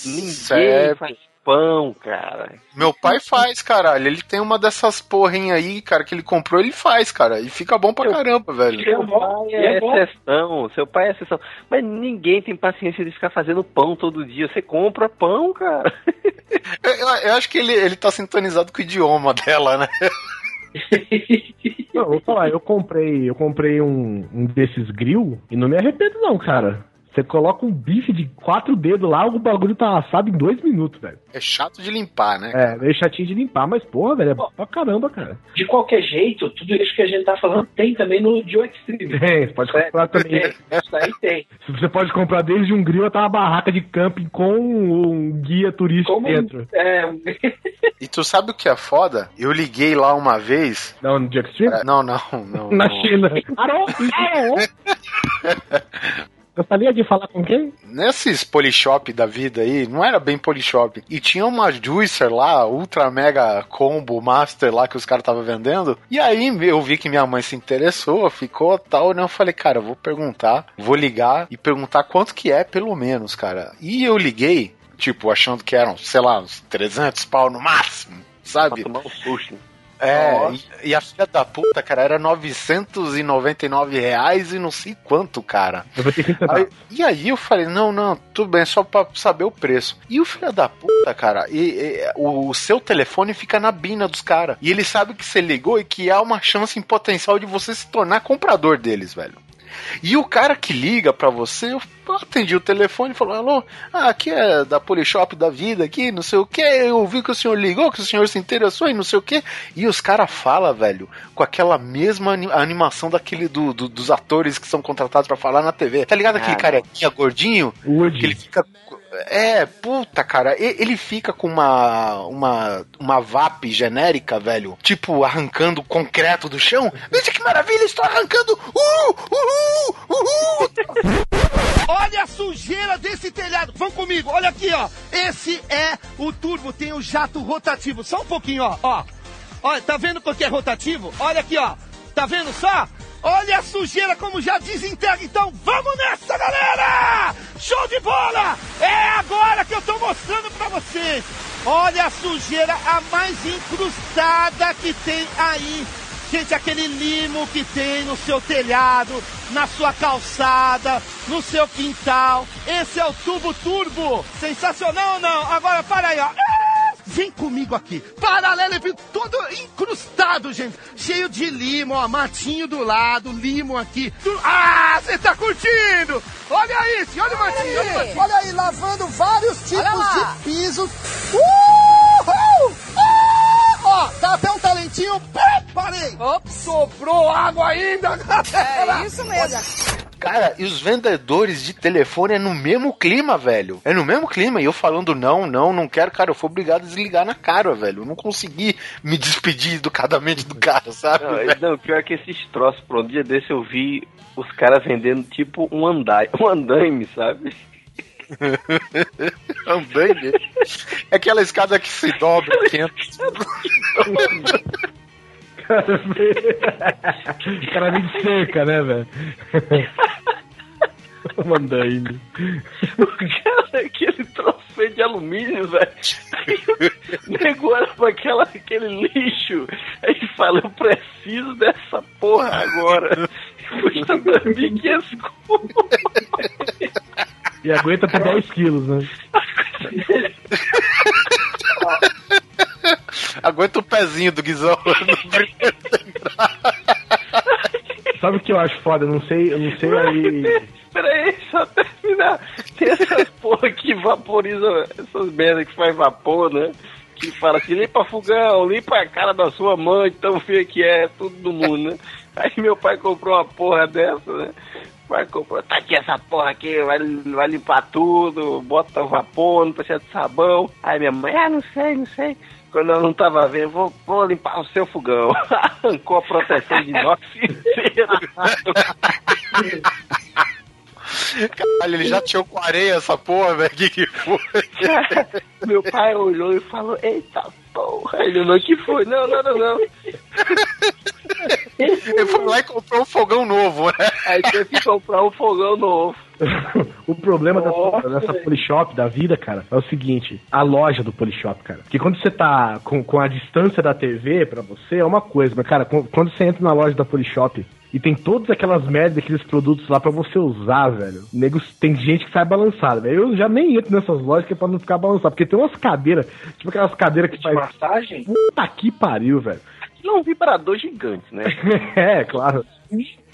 Ninguém Sério. faz pão, cara. Meu pai faz, caralho. Ele tem uma dessas porrinhas aí, cara, que ele comprou, ele faz, cara. E fica bom pra caramba, velho. Seu pai é exceção, seu pai é exceção. Mas ninguém tem paciência de ficar fazendo pão todo dia. Você compra pão, cara. *laughs* Eu, eu- eu acho que ele, ele tá sintonizado com o idioma *laughs* dela, né? Não, vou falar, eu comprei, eu comprei um, um desses grill e não me arrependo não, cara. Você coloca um bife de quatro dedos lá, o bagulho tá assado em dois minutos, velho. É chato de limpar, né? É, meio chatinho de limpar, mas porra, velho, é bom pra caramba, cara. De qualquer jeito, tudo isso que a gente tá falando tem também no Joe Extreme. Tem, você pode comprar também. Tem, isso aí tem. *laughs* Você pode comprar desde um grill até uma barraca de camping com um guia turístico Como dentro. é, um- E tu sabe o que é foda? Eu liguei lá uma vez. Não, no Jack Stream? É, Não, não, não. *laughs* Na não. China. *laughs* Arô, arô. Gostaria de falar com quem? Nesses polishop da vida aí, não era bem polishop. E tinha uma juicer lá, ultra mega combo master lá que os caras estavam vendendo. E aí eu vi que minha mãe se interessou, ficou tal, né? Eu falei, cara, eu vou perguntar, vou ligar e perguntar quanto que é pelo menos, cara. E eu liguei, tipo, achando que eram, sei lá, uns 300 pau no máximo, sabe? Pra tomar um susto. É, e, e a filha da puta, cara, era 999 reais e não sei quanto, cara. Aí- e aí eu falei, não, não, tudo bem, só pra saber o preço. E o filho da puta, cara, e, e, o, o seu telefone fica na bina dos caras. E ele sabe que você ligou e que há uma chance em potencial de você se tornar comprador deles, velho. E o cara que liga pra você, eu atendi o telefone e falou: Alô, ah, aqui é da Polishop da vida, aqui, não sei o que. Eu vi que o senhor ligou, que o senhor se interessou e não sei o que. E os caras falam, velho, com aquela mesma ani- animação daquele do, do- dos atores que são contratados pra falar na TV. Tá ligado aquele Ah, carequinha gordinho? Woody. Que ele fica. É, puta, cara, ele fica com uma, uma, uma VAP genérica, velho, tipo arrancando concreto do chão. Veja que maravilha, estou arrancando! Uh, uhul, uhul! *laughs* Olha a sujeira desse telhado. Vão comigo, olha aqui, ó. Esse é o turbo, tem o jato rotativo. Só um pouquinho, ó. Ó, olha, tá vendo porque é rotativo? Olha aqui, ó. Tá vendo só? Olha a sujeira como já desintegra. Então vamos nessa, galera! Show de bola! É agora que eu tô mostrando pra vocês. Olha a sujeira, a mais incrustada que tem aí. Gente, aquele limo que tem no seu telhado, na sua calçada, no seu quintal. Esse é o tubo turbo. Sensacional ou não? Agora para aí, ó. Vem comigo aqui. Paralelepípedo todo incrustado, gente. Cheio de limo, ó. Matinho do lado, limo aqui. Tu- Ah, você tá curtindo? Olha isso, olha o matinho. Olha, o matinho. olha aí, lavando vários tipos de pisos. Uhul! Ó, dá até um talentinho. Pum, Parei. Sobrou água ainda, galera. É isso mesmo. Cara, e os vendedores de telefone é no mesmo clima, velho. É no mesmo clima. E eu falando, não, não, não quero, cara. Eu fui obrigado a desligar na cara, velho. Eu não consegui me despedir educadamente do cara, sabe? Não, não, pior que esses troços, por um dia desse eu vi os caras vendendo tipo um andai, *laughs* um andaime, sabe? *laughs* Andaime. É aquela escada que se dobra, que entra. Cara, o cara vem de cerca, né, velho? *laughs* Mandaine. O cara, aquele troço feito de alumínio, velho. Aí o nego olha pra aquela, aquele lixo. Aí fala, eu preciso dessa porra agora. Custa 2.500 conto. E aguenta por 10 quilos, né? *laughs* Aguenta o pezinho do Guizão. Sabe o que eu acho foda? Eu não sei, eu não sei aí. Peraí, só terminar. Tem essas porra que vaporizam, essas merdas que faz vapor, né? Que fala assim, limpa fogão, limpa a cara da sua mãe, tão feia que é, tudo do mundo, né? Aí meu pai comprou uma porra dessa, né? Comprou, tá aqui essa porra aqui, vai, vai limpar tudo, bota vapor, não precisa de sabão. Aí minha mãe, ah, não sei, não sei. Quando eu não tava vendo, vou, vou limpar o seu fogão. *laughs* Arrancou a proteção de inox inteira. *laughs* *laughs* Caralho, ele já tirou com areia essa porra, velho. Que que foi? *laughs* Meu pai olhou e falou, eita porra. Ele não, que foi? Não, não, não, não. Ele foi lá e comprou um fogão novo, né? Aí teve que comprar um fogão novo. *laughs* o problema Nossa, dessa, dessa. Polishop da vida, cara, é o seguinte: a loja do Polishop, cara. Porque quando você tá com, com a distância da TV pra você, é uma coisa, mas, cara, com- quando você entra na loja da Polishop e tem todas aquelas merdas, aqueles produtos lá pra você usar, velho. Nego, tem gente que sai balançado, velho. Eu já nem entro nessas lojas que é pra não ficar balançado. Porque tem umas cadeiras, tipo aquelas cadeiras que faz. Massagem? Puta que pariu, velho. Aquilo é um vibrador gigante, né? *laughs* é, claro.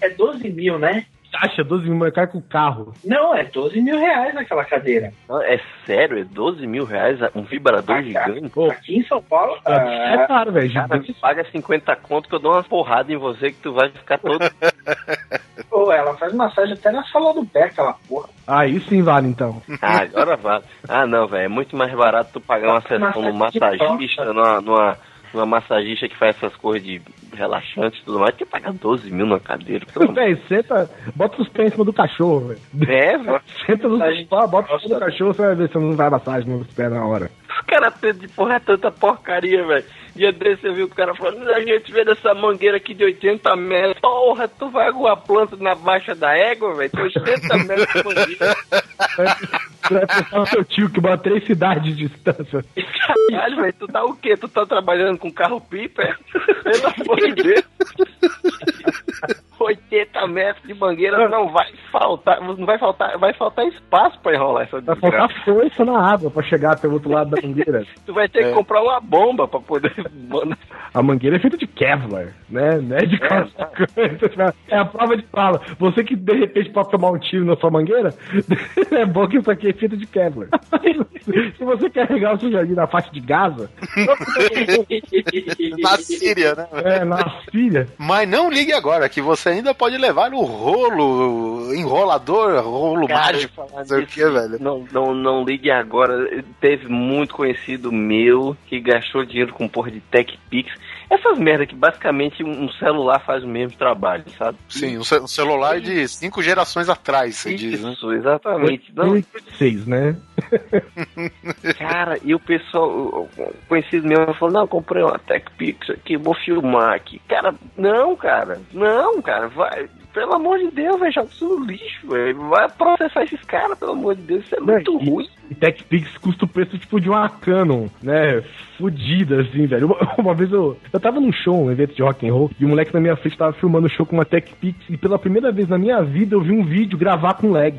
É 12 mil, né? Acha 12 mil mais caro que o carro. Não, é 12 mil reais aquela cadeira. Não, É sério? É 12 mil reais um vibrador gigante? Aqui em São Paulo, É ah, caro, velho. Cara, me paga 50 conto que eu dou uma porrada em você que tu vai ficar todo. *laughs* *laughs* pô, ela faz massagem até na sola do pé, aquela porra. Aí sim vale, então. Ah, agora vale. Ah, não, velho. É muito mais barato tu pagar uma sessão no massagista, numa, numa, numa massagista que faz essas coisas de relaxante e tudo mais, que pagar 12 mil na cadeira. Véi, senta, bota os pés em cima do cachorro, velho. É, *laughs* velho. Senta no sofá, bota em cima do cachorro, você vai ver se não vai massagem nos pés na hora. Os caras de porra é tanta porcaria, velho. Dia desse eu vi o cara falando, a gente vê dessa mangueira aqui de 80 metros. Porra, tu vai aguar planta na baixa da égua, velho? Tem 80 metros de mangueira. Vai pensar no seu tio que mora três cidades de distância. Caralho, velho, tu tá o quê? Tu tá trabalhando com carro pipa? é? Pelo amor de Deus. 80 metros de mangueira não vai faltar, não vai faltar, vai faltar espaço pra enrolar essa Vai desgraça. faltar força na água pra chegar até o outro lado da mangueira. *laughs* Tu vai ter que comprar uma bomba pra poder. A mangueira é feita de Kevlar, né? Não é de calça. É a prova de fala. Você que de repente pode tomar um tiro na sua mangueira, *laughs* é bom que isso aqui é feito de Kevlar. *laughs* Se você carregar o seu jardim na faixa de Gaza, Na Síria, né? é, na Síria, Mas não ligue agora, que você ainda pode levar o rolo, enrolador, rolo Cara, mágico, sei o que, velho. Não, não, não ligue agora. Teve muito conhecido meu que gastou dinheiro com porra de Tech Pix. Essas merda que basicamente um celular faz o mesmo trabalho, sabe? Sim, um, ce- um celular de cinco gerações atrás, você diz, né? Isso, exatamente. Não, 2006, né? *laughs* cara, e o pessoal, conhecido meu, falou: Não, eu comprei uma Tech Pix aqui, vou filmar aqui. Cara, não, cara, não, cara, vai. Pelo amor de Deus, vai joga isso no lixo, velho. Vai processar esses caras, pelo amor de Deus, isso é muito e, ruim. E TechPix custa o preço tipo de uma Canon, né? Fudida, assim, velho. Uma, *laughs* uma vez eu, eu tava num show, um evento de rock and roll, e o moleque na minha frente tava filmando o show com uma TechPix, e pela primeira vez na minha vida eu vi um vídeo gravar com lag.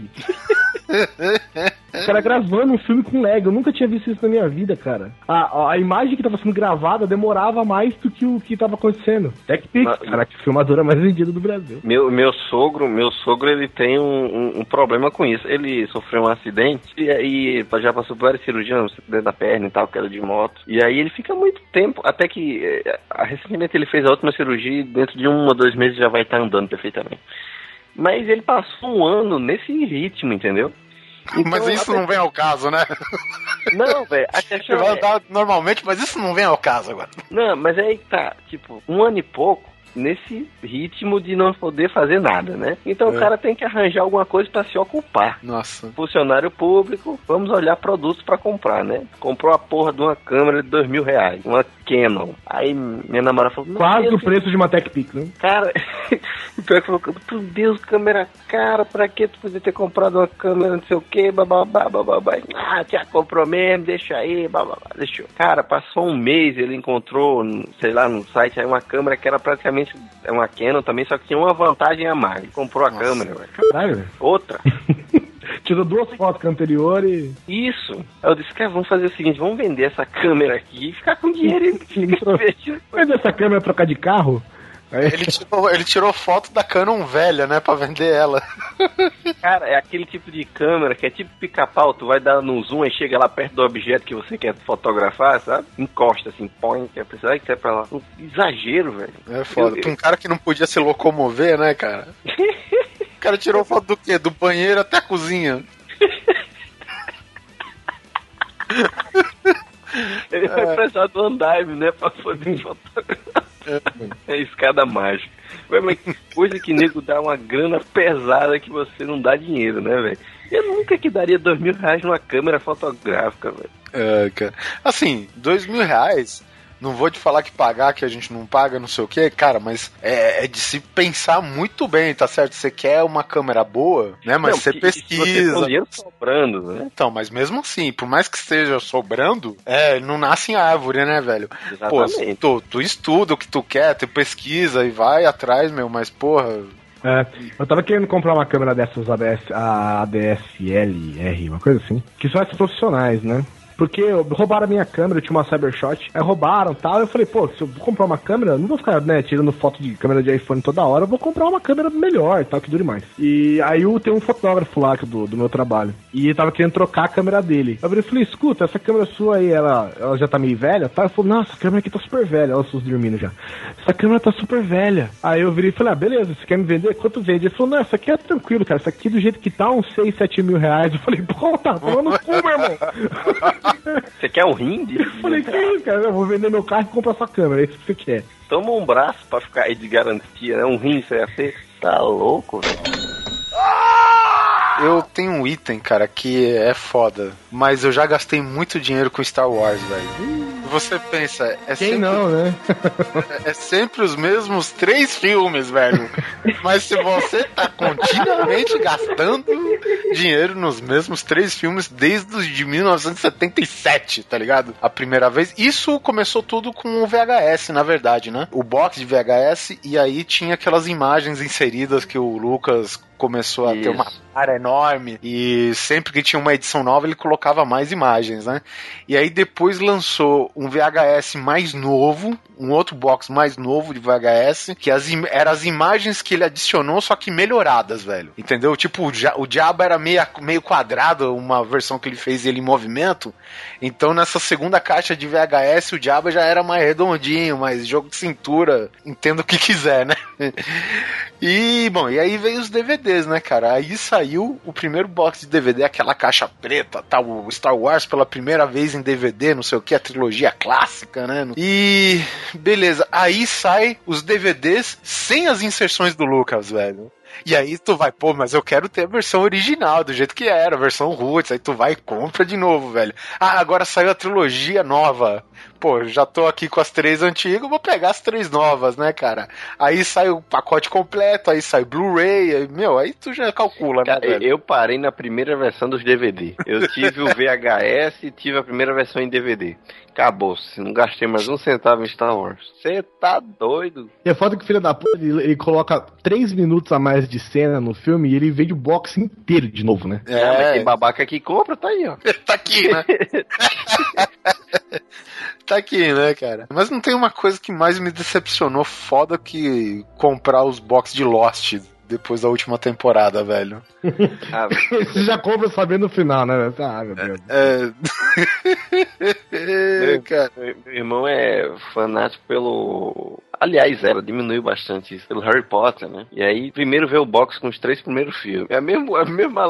*laughs* O cara gravando um filme com lag, eu nunca tinha visto isso na minha vida, cara. A, a, imagem que tava sendo gravada demorava mais do que o que tava acontecendo. TechPix, Mas- cara, que filmadora mais vendida do Brasil. Meu, meu sogro, meu sogro, ele tem um, um- um problema com isso. Ele sofreu um acidente e aí já passou por várias cirurgias, acidente da perna e tal, queda de moto. E aí ele fica muito tempo, até que eh, recentemente ele fez a última cirurgia e dentro de um ou dois meses já vai estar andando perfeitamente. Mas ele passou um ano nesse ritmo, entendeu? Mas Então, isso até- não vem ao caso, né? Não, velho, a *laughs* questão vai é... andar normalmente, mas isso não vem ao caso agora. Não, mas aí tá, tipo, um ano e pouco nesse ritmo de não poder fazer nada, né? Então É. o cara tem que arranjar alguma coisa pra se ocupar. Nossa. Funcionário público, vamos olhar produtos pra comprar, né? Comprou a porra de uma câmera de dois mil reais, uma Canon. Aí minha namorada falou, "Meu Quase Deus, o preço de uma TechPix, né? Cara, *laughs* o pior que falou, meu Deus, câmera cara, pra que tu podia ter comprado uma câmera, não sei o que, bababá, bababá. Ah, já comprou mesmo, deixa aí, bababá, deixou. Cara, passou um mês, ele encontrou, sei lá, no site aí uma câmera que era praticamente é uma Canon também, só que tinha uma vantagem a mais. Ele comprou a câmera, velho. Caralho, velho. Outra. *laughs* Tirou duas fotos com a anterior e. Isso. Aí eu disse, cara, vamos fazer o seguinte, vamos vender essa câmera aqui e ficar com dinheiro e. *laughs* Mas essa câmera trocar de carro? Aí, Ele tirou, ele tirou foto da Canon velha, né? Pra vender ela. *laughs* Cara, é aquele tipo de câmera que é tipo pica-pau, tu vai dar no zoom e chega lá perto do objeto que você quer fotografar, sabe? Encosta assim, põe, quer precisar que é pra lá. Um exagero, velho. É foda. Eu- Pra um cara que não podia se locomover, né, cara? *laughs* O cara tirou foto do quê? Do banheiro até a cozinha. *laughs* Ele vai precisar do andaime, né? Pra poder fotografar. É *laughs* escada mágica. Mas que coisa que nego dá uma grana pesada que você não dá dinheiro, né, velho? Eu nunca que daria dois mil reais numa câmera fotográfica, velho. É, cara. Assim, dois mil reais. Não vou te falar que pagar, que a gente não paga, não sei o que, cara, mas é, é de se pensar muito bem, tá certo? Você quer uma câmera boa, né? Mas Não, você porque se Você tem pesquisa. dinheiro sobrando, né? Então, mas mesmo assim, por mais que esteja sobrando, é, não nasce em árvore, né, velho? Pô, Exatamente. tu, tu estuda o que tu quer, tu pesquisa e vai atrás, meu, mas porra. É, eu tava querendo comprar uma câmera dessas ADS, a ADSLR, uma coisa assim. Que são essas profissionais, né? Porque roubaram a minha câmera, eu tinha uma Cybershot, aí roubaram tal. Eu falei, pô, se eu vou comprar uma câmera, não vou ficar, né, tirando foto de câmera de iPhone toda hora, eu vou comprar uma câmera melhor, tal, que dure mais. E aí eu tenho um fotógrafo lá que do, do meu trabalho. E ele tava querendo trocar a câmera dele. Eu falei, escuta, essa câmera sua aí, ela, ela já tá meio velha, tá? Ele falou, nossa, a câmera aqui tá super velha. Os seus dormindo já. Essa câmera tá super velha. Aí eu virei e falei, ah, beleza, você quer me vender? Quanto vende? Ele falou, não, essa aqui é tranquilo, cara. Essa aqui do jeito que tá, uns 6, 7 mil reais. Eu falei, pô, tá falando cu, meu irmão. *laughs* Você quer um rim? de- Eu falei, que isso, cara? Eu vou vender meu carro e comprar sua câmera, é isso que você quer. Toma um braço pra ficar aí de garantia, né? Um rim você ia ter. Tá louco, velho? Eu tenho um item, cara, que é foda, mas eu já gastei muito dinheiro com Star Wars, velho. Você pensa, é Quem sempre, não, né? é sempre os mesmos três filmes, velho. Mas se você tá continuamente gastando dinheiro nos mesmos três filmes desde os de 1977, tá ligado? A primeira vez. Isso começou tudo com o VHS, na verdade, né? O box de VHS, e aí tinha aquelas imagens inseridas que o Lucas começou a ter Isso. uma cara enorme e sempre que tinha uma edição nova ele colocava mais imagens, né? E aí depois lançou um VHS mais novo, um outro box mais novo de VHS, que as eram as imagens que ele adicionou, só que melhoradas, velho. Entendeu? Tipo, o, dia, o diabo era meio, meio quadrado, uma versão que ele fez ele em movimento. Então nessa segunda caixa de VHS o diabo já era mais redondinho, mais jogo de cintura, entenda o que quiser, né? *laughs* E, bom, e aí veio os DVDs, né, cara? Aí saiu o primeiro box de DVD, aquela caixa preta, tal, o Star Wars pela primeira vez em DVD, não sei o que, a trilogia clássica, né? E, beleza, aí sai os DVDs sem as inserções do Lucas, velho. E aí tu vai, pô, mas eu quero ter a versão original, do jeito que era, a versão roots. Aí tu vai e compra de novo, velho. Ah, agora saiu a trilogia nova. Pô, já tô aqui com as três antigas, vou pegar as três novas, né, cara? Aí sai o pacote completo, aí sai Blu-ray, aí, meu, aí tu já calcula, né, Cara, velho? eu parei na primeira versão dos DVD. Eu tive o VHS e tive a primeira versão em DVD. Acabou-se. Não gastei mais um centavo em Star Wars. Você tá doido? E é foda que o filho da puta, ele, ele coloca três minutos a mais de cena no filme e ele vende o box inteiro de novo, né? Mas É, tem babaca que compra, tá aí, ó. *laughs* tá aqui, né? *laughs* tá aqui, né, cara? Mas não tem uma coisa que mais me decepcionou foda que comprar os box de Lost depois da última temporada, velho. *laughs* Ah, *laughs* Você já compra sabendo o final, né? Ah, meu Deus. É. *laughs* cara. Meu meu irmão é fanático pelo. Aliás, ela diminuiu bastante isso, pelo Harry Potter, né? E aí, primeiro vê o box com os três primeiros filmes. É a mesma, a mesma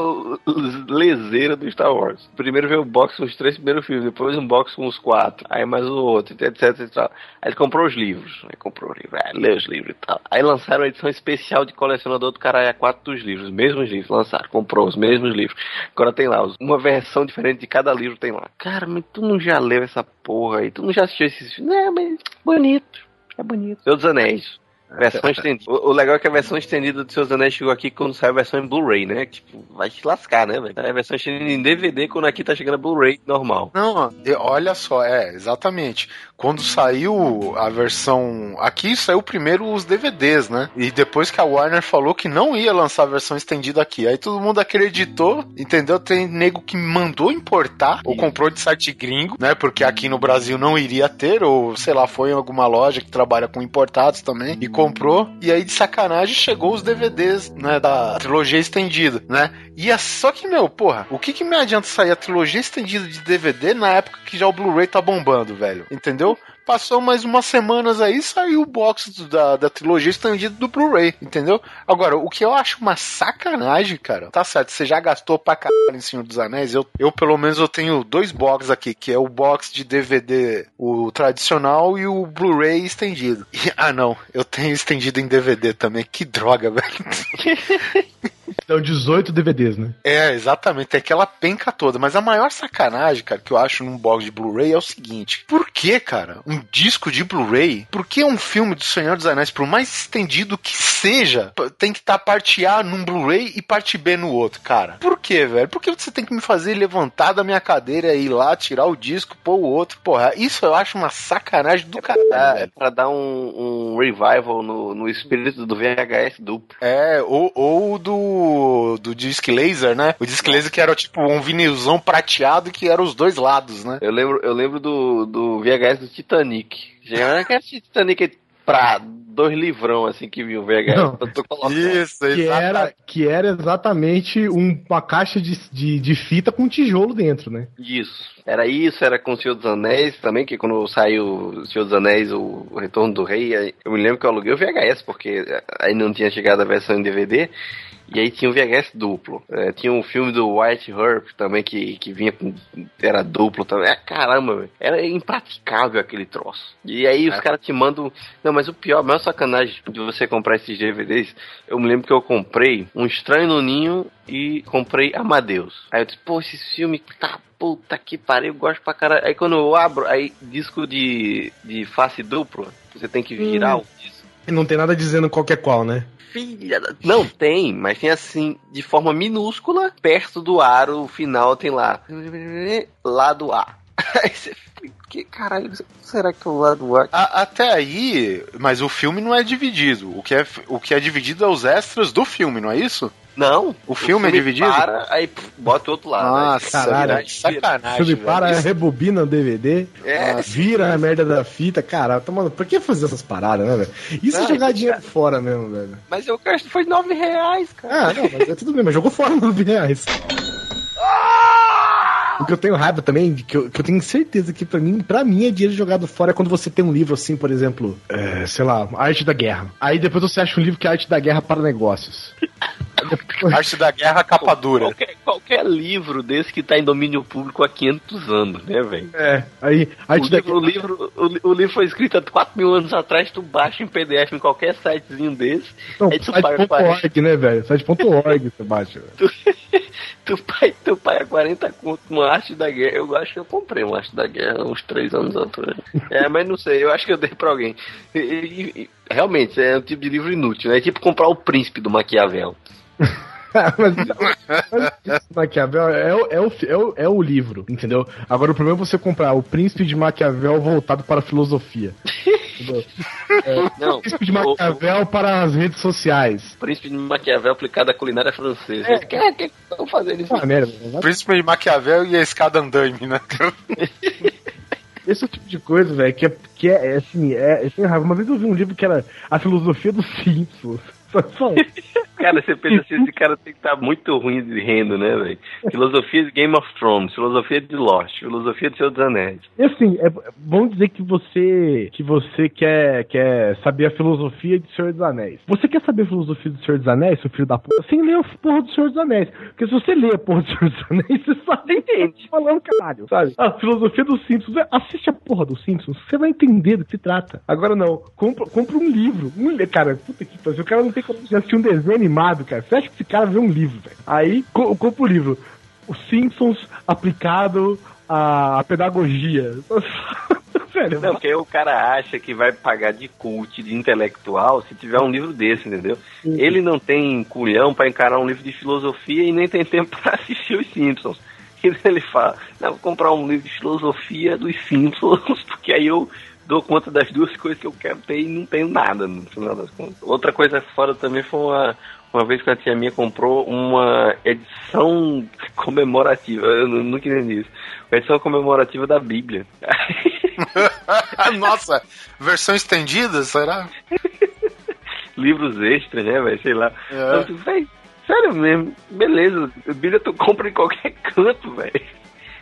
leseira do Star Wars. Primeiro vê o box com os três primeiros filmes, depois um box com os quatro, aí mais o outro, etc, etc. Aí ele comprou os livros, aí comprou o livro, aí leu os livros e tal. Aí lançaram a edição especial de colecionador do caralho a quatro dos livros, os mesmos livros, lançaram, comprou os mesmos livros. Agora tem lá, uma versão diferente de cada livro tem lá. Cara, mas tu não já leu essa porra aí? Tu não já assistiu esses filmes? Não, mas bonito. É bonito. Dos Anéis. *laughs* Versão estendida. O, o legal é que a versão estendida do dos Anéis chegou aqui quando saiu a versão em Blu-ray, né? Tipo, vai te lascar, né, velho? A versão estendida em DVD quando aqui tá chegando a Blu-ray normal. Não, olha só, é, exatamente. Quando saiu a versão. Aqui saiu primeiro os DVDs, né? E depois que a Warner falou que não ia lançar a versão estendida aqui. Aí todo mundo acreditou, entendeu? Tem nego que mandou importar, ou comprou de site gringo, né? Porque aqui no Brasil não iria ter, ou sei lá, foi em alguma loja que trabalha com importados também, e comprou. E aí de sacanagem chegou os DVDs, né? Da trilogia estendida, né? E é só que, meu, porra, o que que me adianta sair a trilogia estendida de DVD na época que já o Blu-ray tá bombando, velho? Entendeu? Passou mais umas semanas aí, saiu o box do- da, da trilogia estendida do Blu-ray, entendeu? Agora, o que eu acho uma sacanagem, cara, tá certo, você já gastou pra caralho em Senhor dos Anéis, eu, eu pelo menos eu tenho dois boxes aqui, que é o box de DVD, o tradicional e o Blu-ray estendido. E- ah não, eu tenho estendido em DVD também, que droga, velho. *laughs* São 18 DVDs, né? É, exatamente, tem aquela penca toda. Mas a maior sacanagem, cara, que eu acho num box de Blu-ray é o seguinte: por que, cara, um disco de Blu-ray? Por que um filme do Senhor dos Anéis, por mais estendido que seja, tem que estar parte A num Blu-ray e parte B no outro, cara? Por que, velho? Por que você tem que me fazer levantar da minha cadeira e ir lá, tirar o disco, pôr o outro? Porra, isso eu acho uma sacanagem do caralho, Pra, velho. pra dar um, um revival no, no espírito do VHS duplo. É, ou, ou do, do disc laser, né? O disc laser que era tipo um vinilzão prateado que era os dois lados, né? Eu lembro, eu lembro do, do VHS do Titanic. Já que Titanic pra dois livrão assim que viu o VHS. Não. Eu tô colocando. Isso, Que exatamente. era, que era exatamente um- uma caixa de, de, de fita com tijolo dentro, né? Isso. Era isso, era com o Senhor dos Anéis também, que quando saiu o Senhor dos Anéis, o, o Retorno do Rei, eu me lembro que eu aluguei o VHS, porque aí não tinha chegado a versão em DVD. E aí tinha o VHS duplo. É, tinha um filme do White Herb também que, que vinha com. Era duplo também. É, caramba, velho. Era impraticável aquele troço. E aí os caras te mandam. Não, mas o pior, a maior sacanagem de você comprar esses DVDs, eu me lembro que eu comprei Um Estranho no Ninho e comprei Amadeus. Aí eu disse, pô, esse filme tá puta que pariu, eu gosto pra caralho. Aí quando eu abro, aí disco de, de face dupla, você tem que virar Hum. o disco. Não tem nada dizendo qual que é qual, né? Filha da... Não, tem, mas tem assim, de forma minúscula, perto do aro final tem lá. Lado A. Aí você fica, que caralho, será que é o lado A? A- até aí, mas o filme não é dividido. O que é, o que é dividido é os extras do filme, não é isso? Não. O filme é dividido? Para, aí pff, bota o outro lado. Nossa, aí, caralho. aí, sacanagem. Filme velho. para, Isso- rebobina o DVD, É, ah, vira a merda da fita, cara, tá, mano, por que fazer essas paradas, né, velho? Isso é Não, jogar isso, dinheiro fora mesmo, velho. Mas eu acho que foi 9 reais, cara. Ah, não, mas é tudo bem, mas jogou fora 9 reais. O que eu tenho raiva também, que eu, que eu tenho certeza que pra mim, pra mim é dinheiro jogado fora é quando você tem um livro assim, por exemplo, é, sei lá, Arte da Guerra. Aí depois você acha um livro que é Arte da Guerra para negócios. Arte da Guerra, capa dura. Qualquer, qualquer livro desse que tá em domínio público há 500 anos, né, velho? É, aí O Arte da livro, o, livro, o, o livro foi escrito há 4 mil anos atrás, tu baixa em PDF em qualquer sitezinho desse, Não, aí tu paga 40, site.org, né, velho? Site.org você baixa. velho. tu, *laughs* paga, tu paga 40 conto numa arte da guerra. Eu acho que eu comprei uma arte da guerra uns 3 anos atrás. É, mas não sei, eu acho que eu dei pra alguém. E- e- realmente, é um tipo de livro inútil, né? É tipo comprar o príncipe do Maquiavel. *laughs* mas, Maquiavel é, o- é, o, é, o, é o livro, entendeu? Agora o problema é você comprar o Príncipe de Maquiavel voltado para a filosofia. Entendeu? *laughs* Não, O Príncipe de o- Maquiavel para as redes sociais. o príncipe de Maquiavel aplicado à culinária francesa. É. Que, que, que estão fazendo isso? Ah, merda. Príncipe de Maquiavel e a escada andaime, né? *laughs* Esse é o tipo de coisa, velho, que é, que é, é assim, é, é sem raiva. Uma vez eu vi um livro que era A Filosofia dos Simpsons. Cara, você pensa assim, esse cara tem que estar muito ruim de renda, né, velho? Filosofia de Game of Thrones, filosofia de Lost, filosofia de Senhor dos Anéis. E assim, é, vamos dizer que você que você quer, quer saber a filosofia de Senhor dos Anéis. Você quer saber a filosofia do Senhor dos Anéis, seu filho da puta, sem ler a porra do Senhor dos Anéis. Porque se você ler a porra do Senhor dos Anéis, você só entende falando caralho, sabe? A filosofia dos Simpsons, é, assiste a porra dos Simpsons, você vai entender do que se trata. Agora não, compra, compra um livro. Um, li- cara, puta que pariu, o cara não tem como já assistir um desenho animado, cara. Você acha que esse cara vê um livro, velho? Aí, co compra o livro. Os Simpsons aplicado à pedagogia. *laughs* Não, porque aí o cara acha que vai pagar de cult, de intelectual, se tiver um livro desse, entendeu? Ele não tem culhão pra encarar um livro de filosofia e nem tem tempo *laughs* pra assistir os Simpsons. Ele fala, não, vou comprar um livro de filosofia dos Simpsons, *laughs* porque aí eu dou conta das duas coisas que eu quero ter e não tenho nada no final das contas. Outra coisa fora também foi uma, uma vez que a tia minha comprou uma edição comemorativa, eu nu- nunca entendi isso, uma edição comemorativa da Bíblia. *laughs* Nossa, versão estendida, será? *laughs* livros extras, né, velho? Sei lá. É. Eu digo, véi, sério mesmo, beleza. Bíblia tu compra em qualquer canto, velho.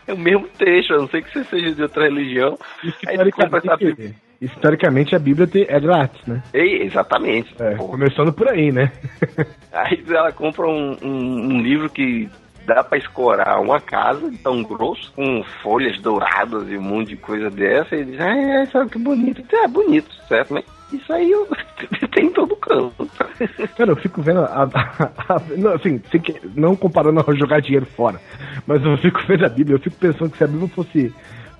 *laughs* É o mesmo texto, a não ser que você seja de outra religião. Aí tu compra essa Bíblia. Historicamente, a Bíblia te- é grátis, né? Ei, exatamente. É, começando por aí, né? *laughs* Aí ela compra um, um- um livro que dá pra escorar uma casa tão grosso, com folhas douradas e um monte de coisa dessa, e diz, ah, é, sabe que bonito. É bonito, certo? Mas isso aí eu, tem em todo canto. Cara, eu fico vendo a. a- a- não, assim, que- não comparando a jogar dinheiro fora, mas eu fico vendo a Bíblia, eu fico pensando que se a Bíblia fosse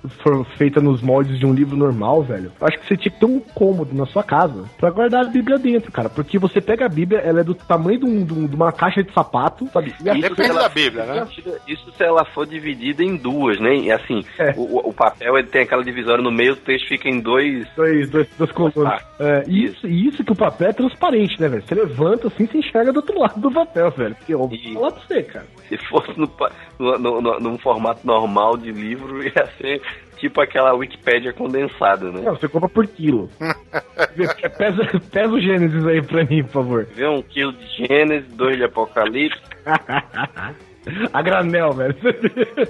for feita nos moldes de um livro normal, velho, eu acho que você tinha que ter um cômodo na sua casa pra guardar a Bíblia dentro, cara. Porque você pega a Bíblia, ela é do tamanho de, um- de um- uma caixa de sapato, sabe? E a Isso Depende se ela da for Bíblia, né? dividida- Isso se ela for dividida em duas, né? E assim, É. o, o papel ele tem aquela divisória no meio, o texto fica em dois. Dois, dois, duas colunas. É, e isso, e isso que o papel é transparente, né, velho? Você levanta assim, você enxerga do outro lado do papel, velho. Que eu vou E- falar pra você, cara. Se fosse no, pa- no, no- no- num formato normal de livro, *laughs* ia ser tipo aquela Wikipédia condensada, né? Não, você compra por quilo. *laughs* pesa, pesa o Gênesis aí pra mim, por favor. Vê um quilo de Gênesis, dois de Apocalipse. *laughs* a granel, velho.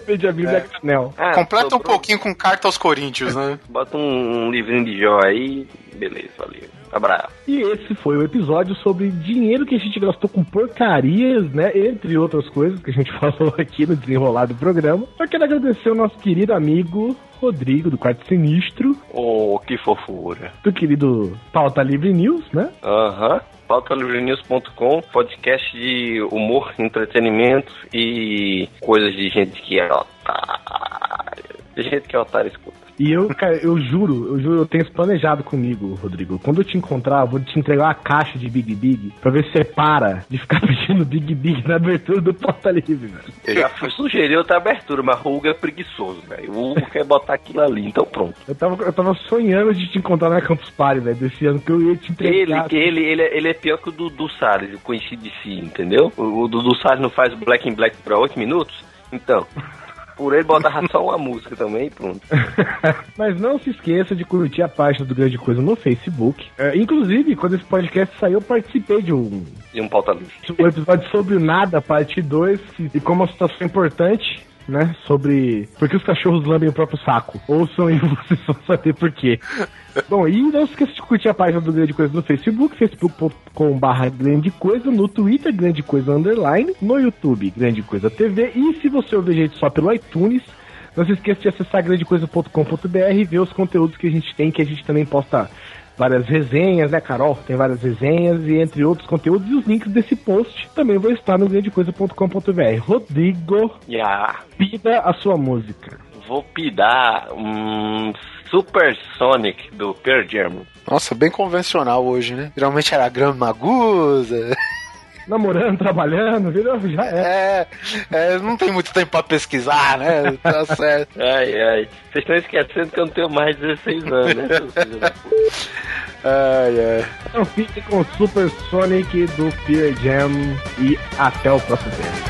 Vende a Bíblia É. a granel. Ah, Completa um pouquinho com carta aos Coríntios, né? Bota um, um livrinho de Jó aí, beleza, valeu. Abraço. E esse foi o episódio sobre dinheiro que a gente gastou com porcarias, né? Entre outras coisas que a gente *laughs* falou aqui no desenrolar do programa. Eu quero agradecer o nosso querido amigo Rodrigo, do Quarto Sinistro. Oh, que fofura. Do querido Pauta Livre News, né? Aham. Uhum pautalivrenews.com, podcast de humor, entretenimento e coisas de gente que é otário. De gente que é otário escuta. E eu, cara, eu juro, eu juro, eu tenho isso planejado comigo, Rodrigo. Quando eu te encontrar, eu vou te entregar uma caixa de Big Big pra ver se você para de ficar *laughs* pedindo Big Big na abertura do Porta Livre, velho. Eu já sugeri outra abertura, mas o Hugo é preguiçoso, velho. O Hugo quer botar aquilo ali, então pronto. Eu tava, eu tava sonhando de te encontrar na Campus Party, velho, desse ano, que eu ia te entregar. Ele, ele, ele, é, ele é pior que o Dudu Salles, o conhecido de si, entendeu? O, o Dudu Salles não faz Black in Black pra 8 minutos? Então, por ele botava *laughs* só uma música também e pronto. *laughs* Mas não se esqueça de curtir a página do Grande Coisa no Facebook. É, inclusive, quando esse podcast saiu, eu participei de um. De um pauta livre. Um episódio sobre o nada, parte 2, e como a situação é importante né? Sobre por que os cachorros lambem o próprio saco. Ouçam e *laughs* vocês vão saber por quê. Bom, e não esqueça de curtir a página do Grande Coisa no Facebook, facebook.com.br Grande Coisa, no Twitter, Grande Coisa Underline, no YouTube, Grande Coisa TV, e se você ouvir a gente só pelo iTunes, não se esqueça de acessar grandecoisa.com.br e ver os conteúdos que a gente tem, que a gente também posta várias resenhas, né, Carol? Tem várias resenhas e entre outros conteúdos e os links desse post também vão estar no grandecoisa.com.br. Rodrigo, yeah. pida a sua música. Vou pidar um Super Sonic do Pearl Jam. Nossa, bem convencional hoje, né? Geralmente era Grama Magusa. *laughs* namorando, trabalhando, virou, já é. é. é. não tem muito tempo pra pesquisar, né? Tá certo. Ai, ai. Vocês estão esquecendo que eu não tenho mais 16 anos, né? *laughs* ai, ai. Então fique com o Super Sonic do Fear Jam e até o próximo tempo.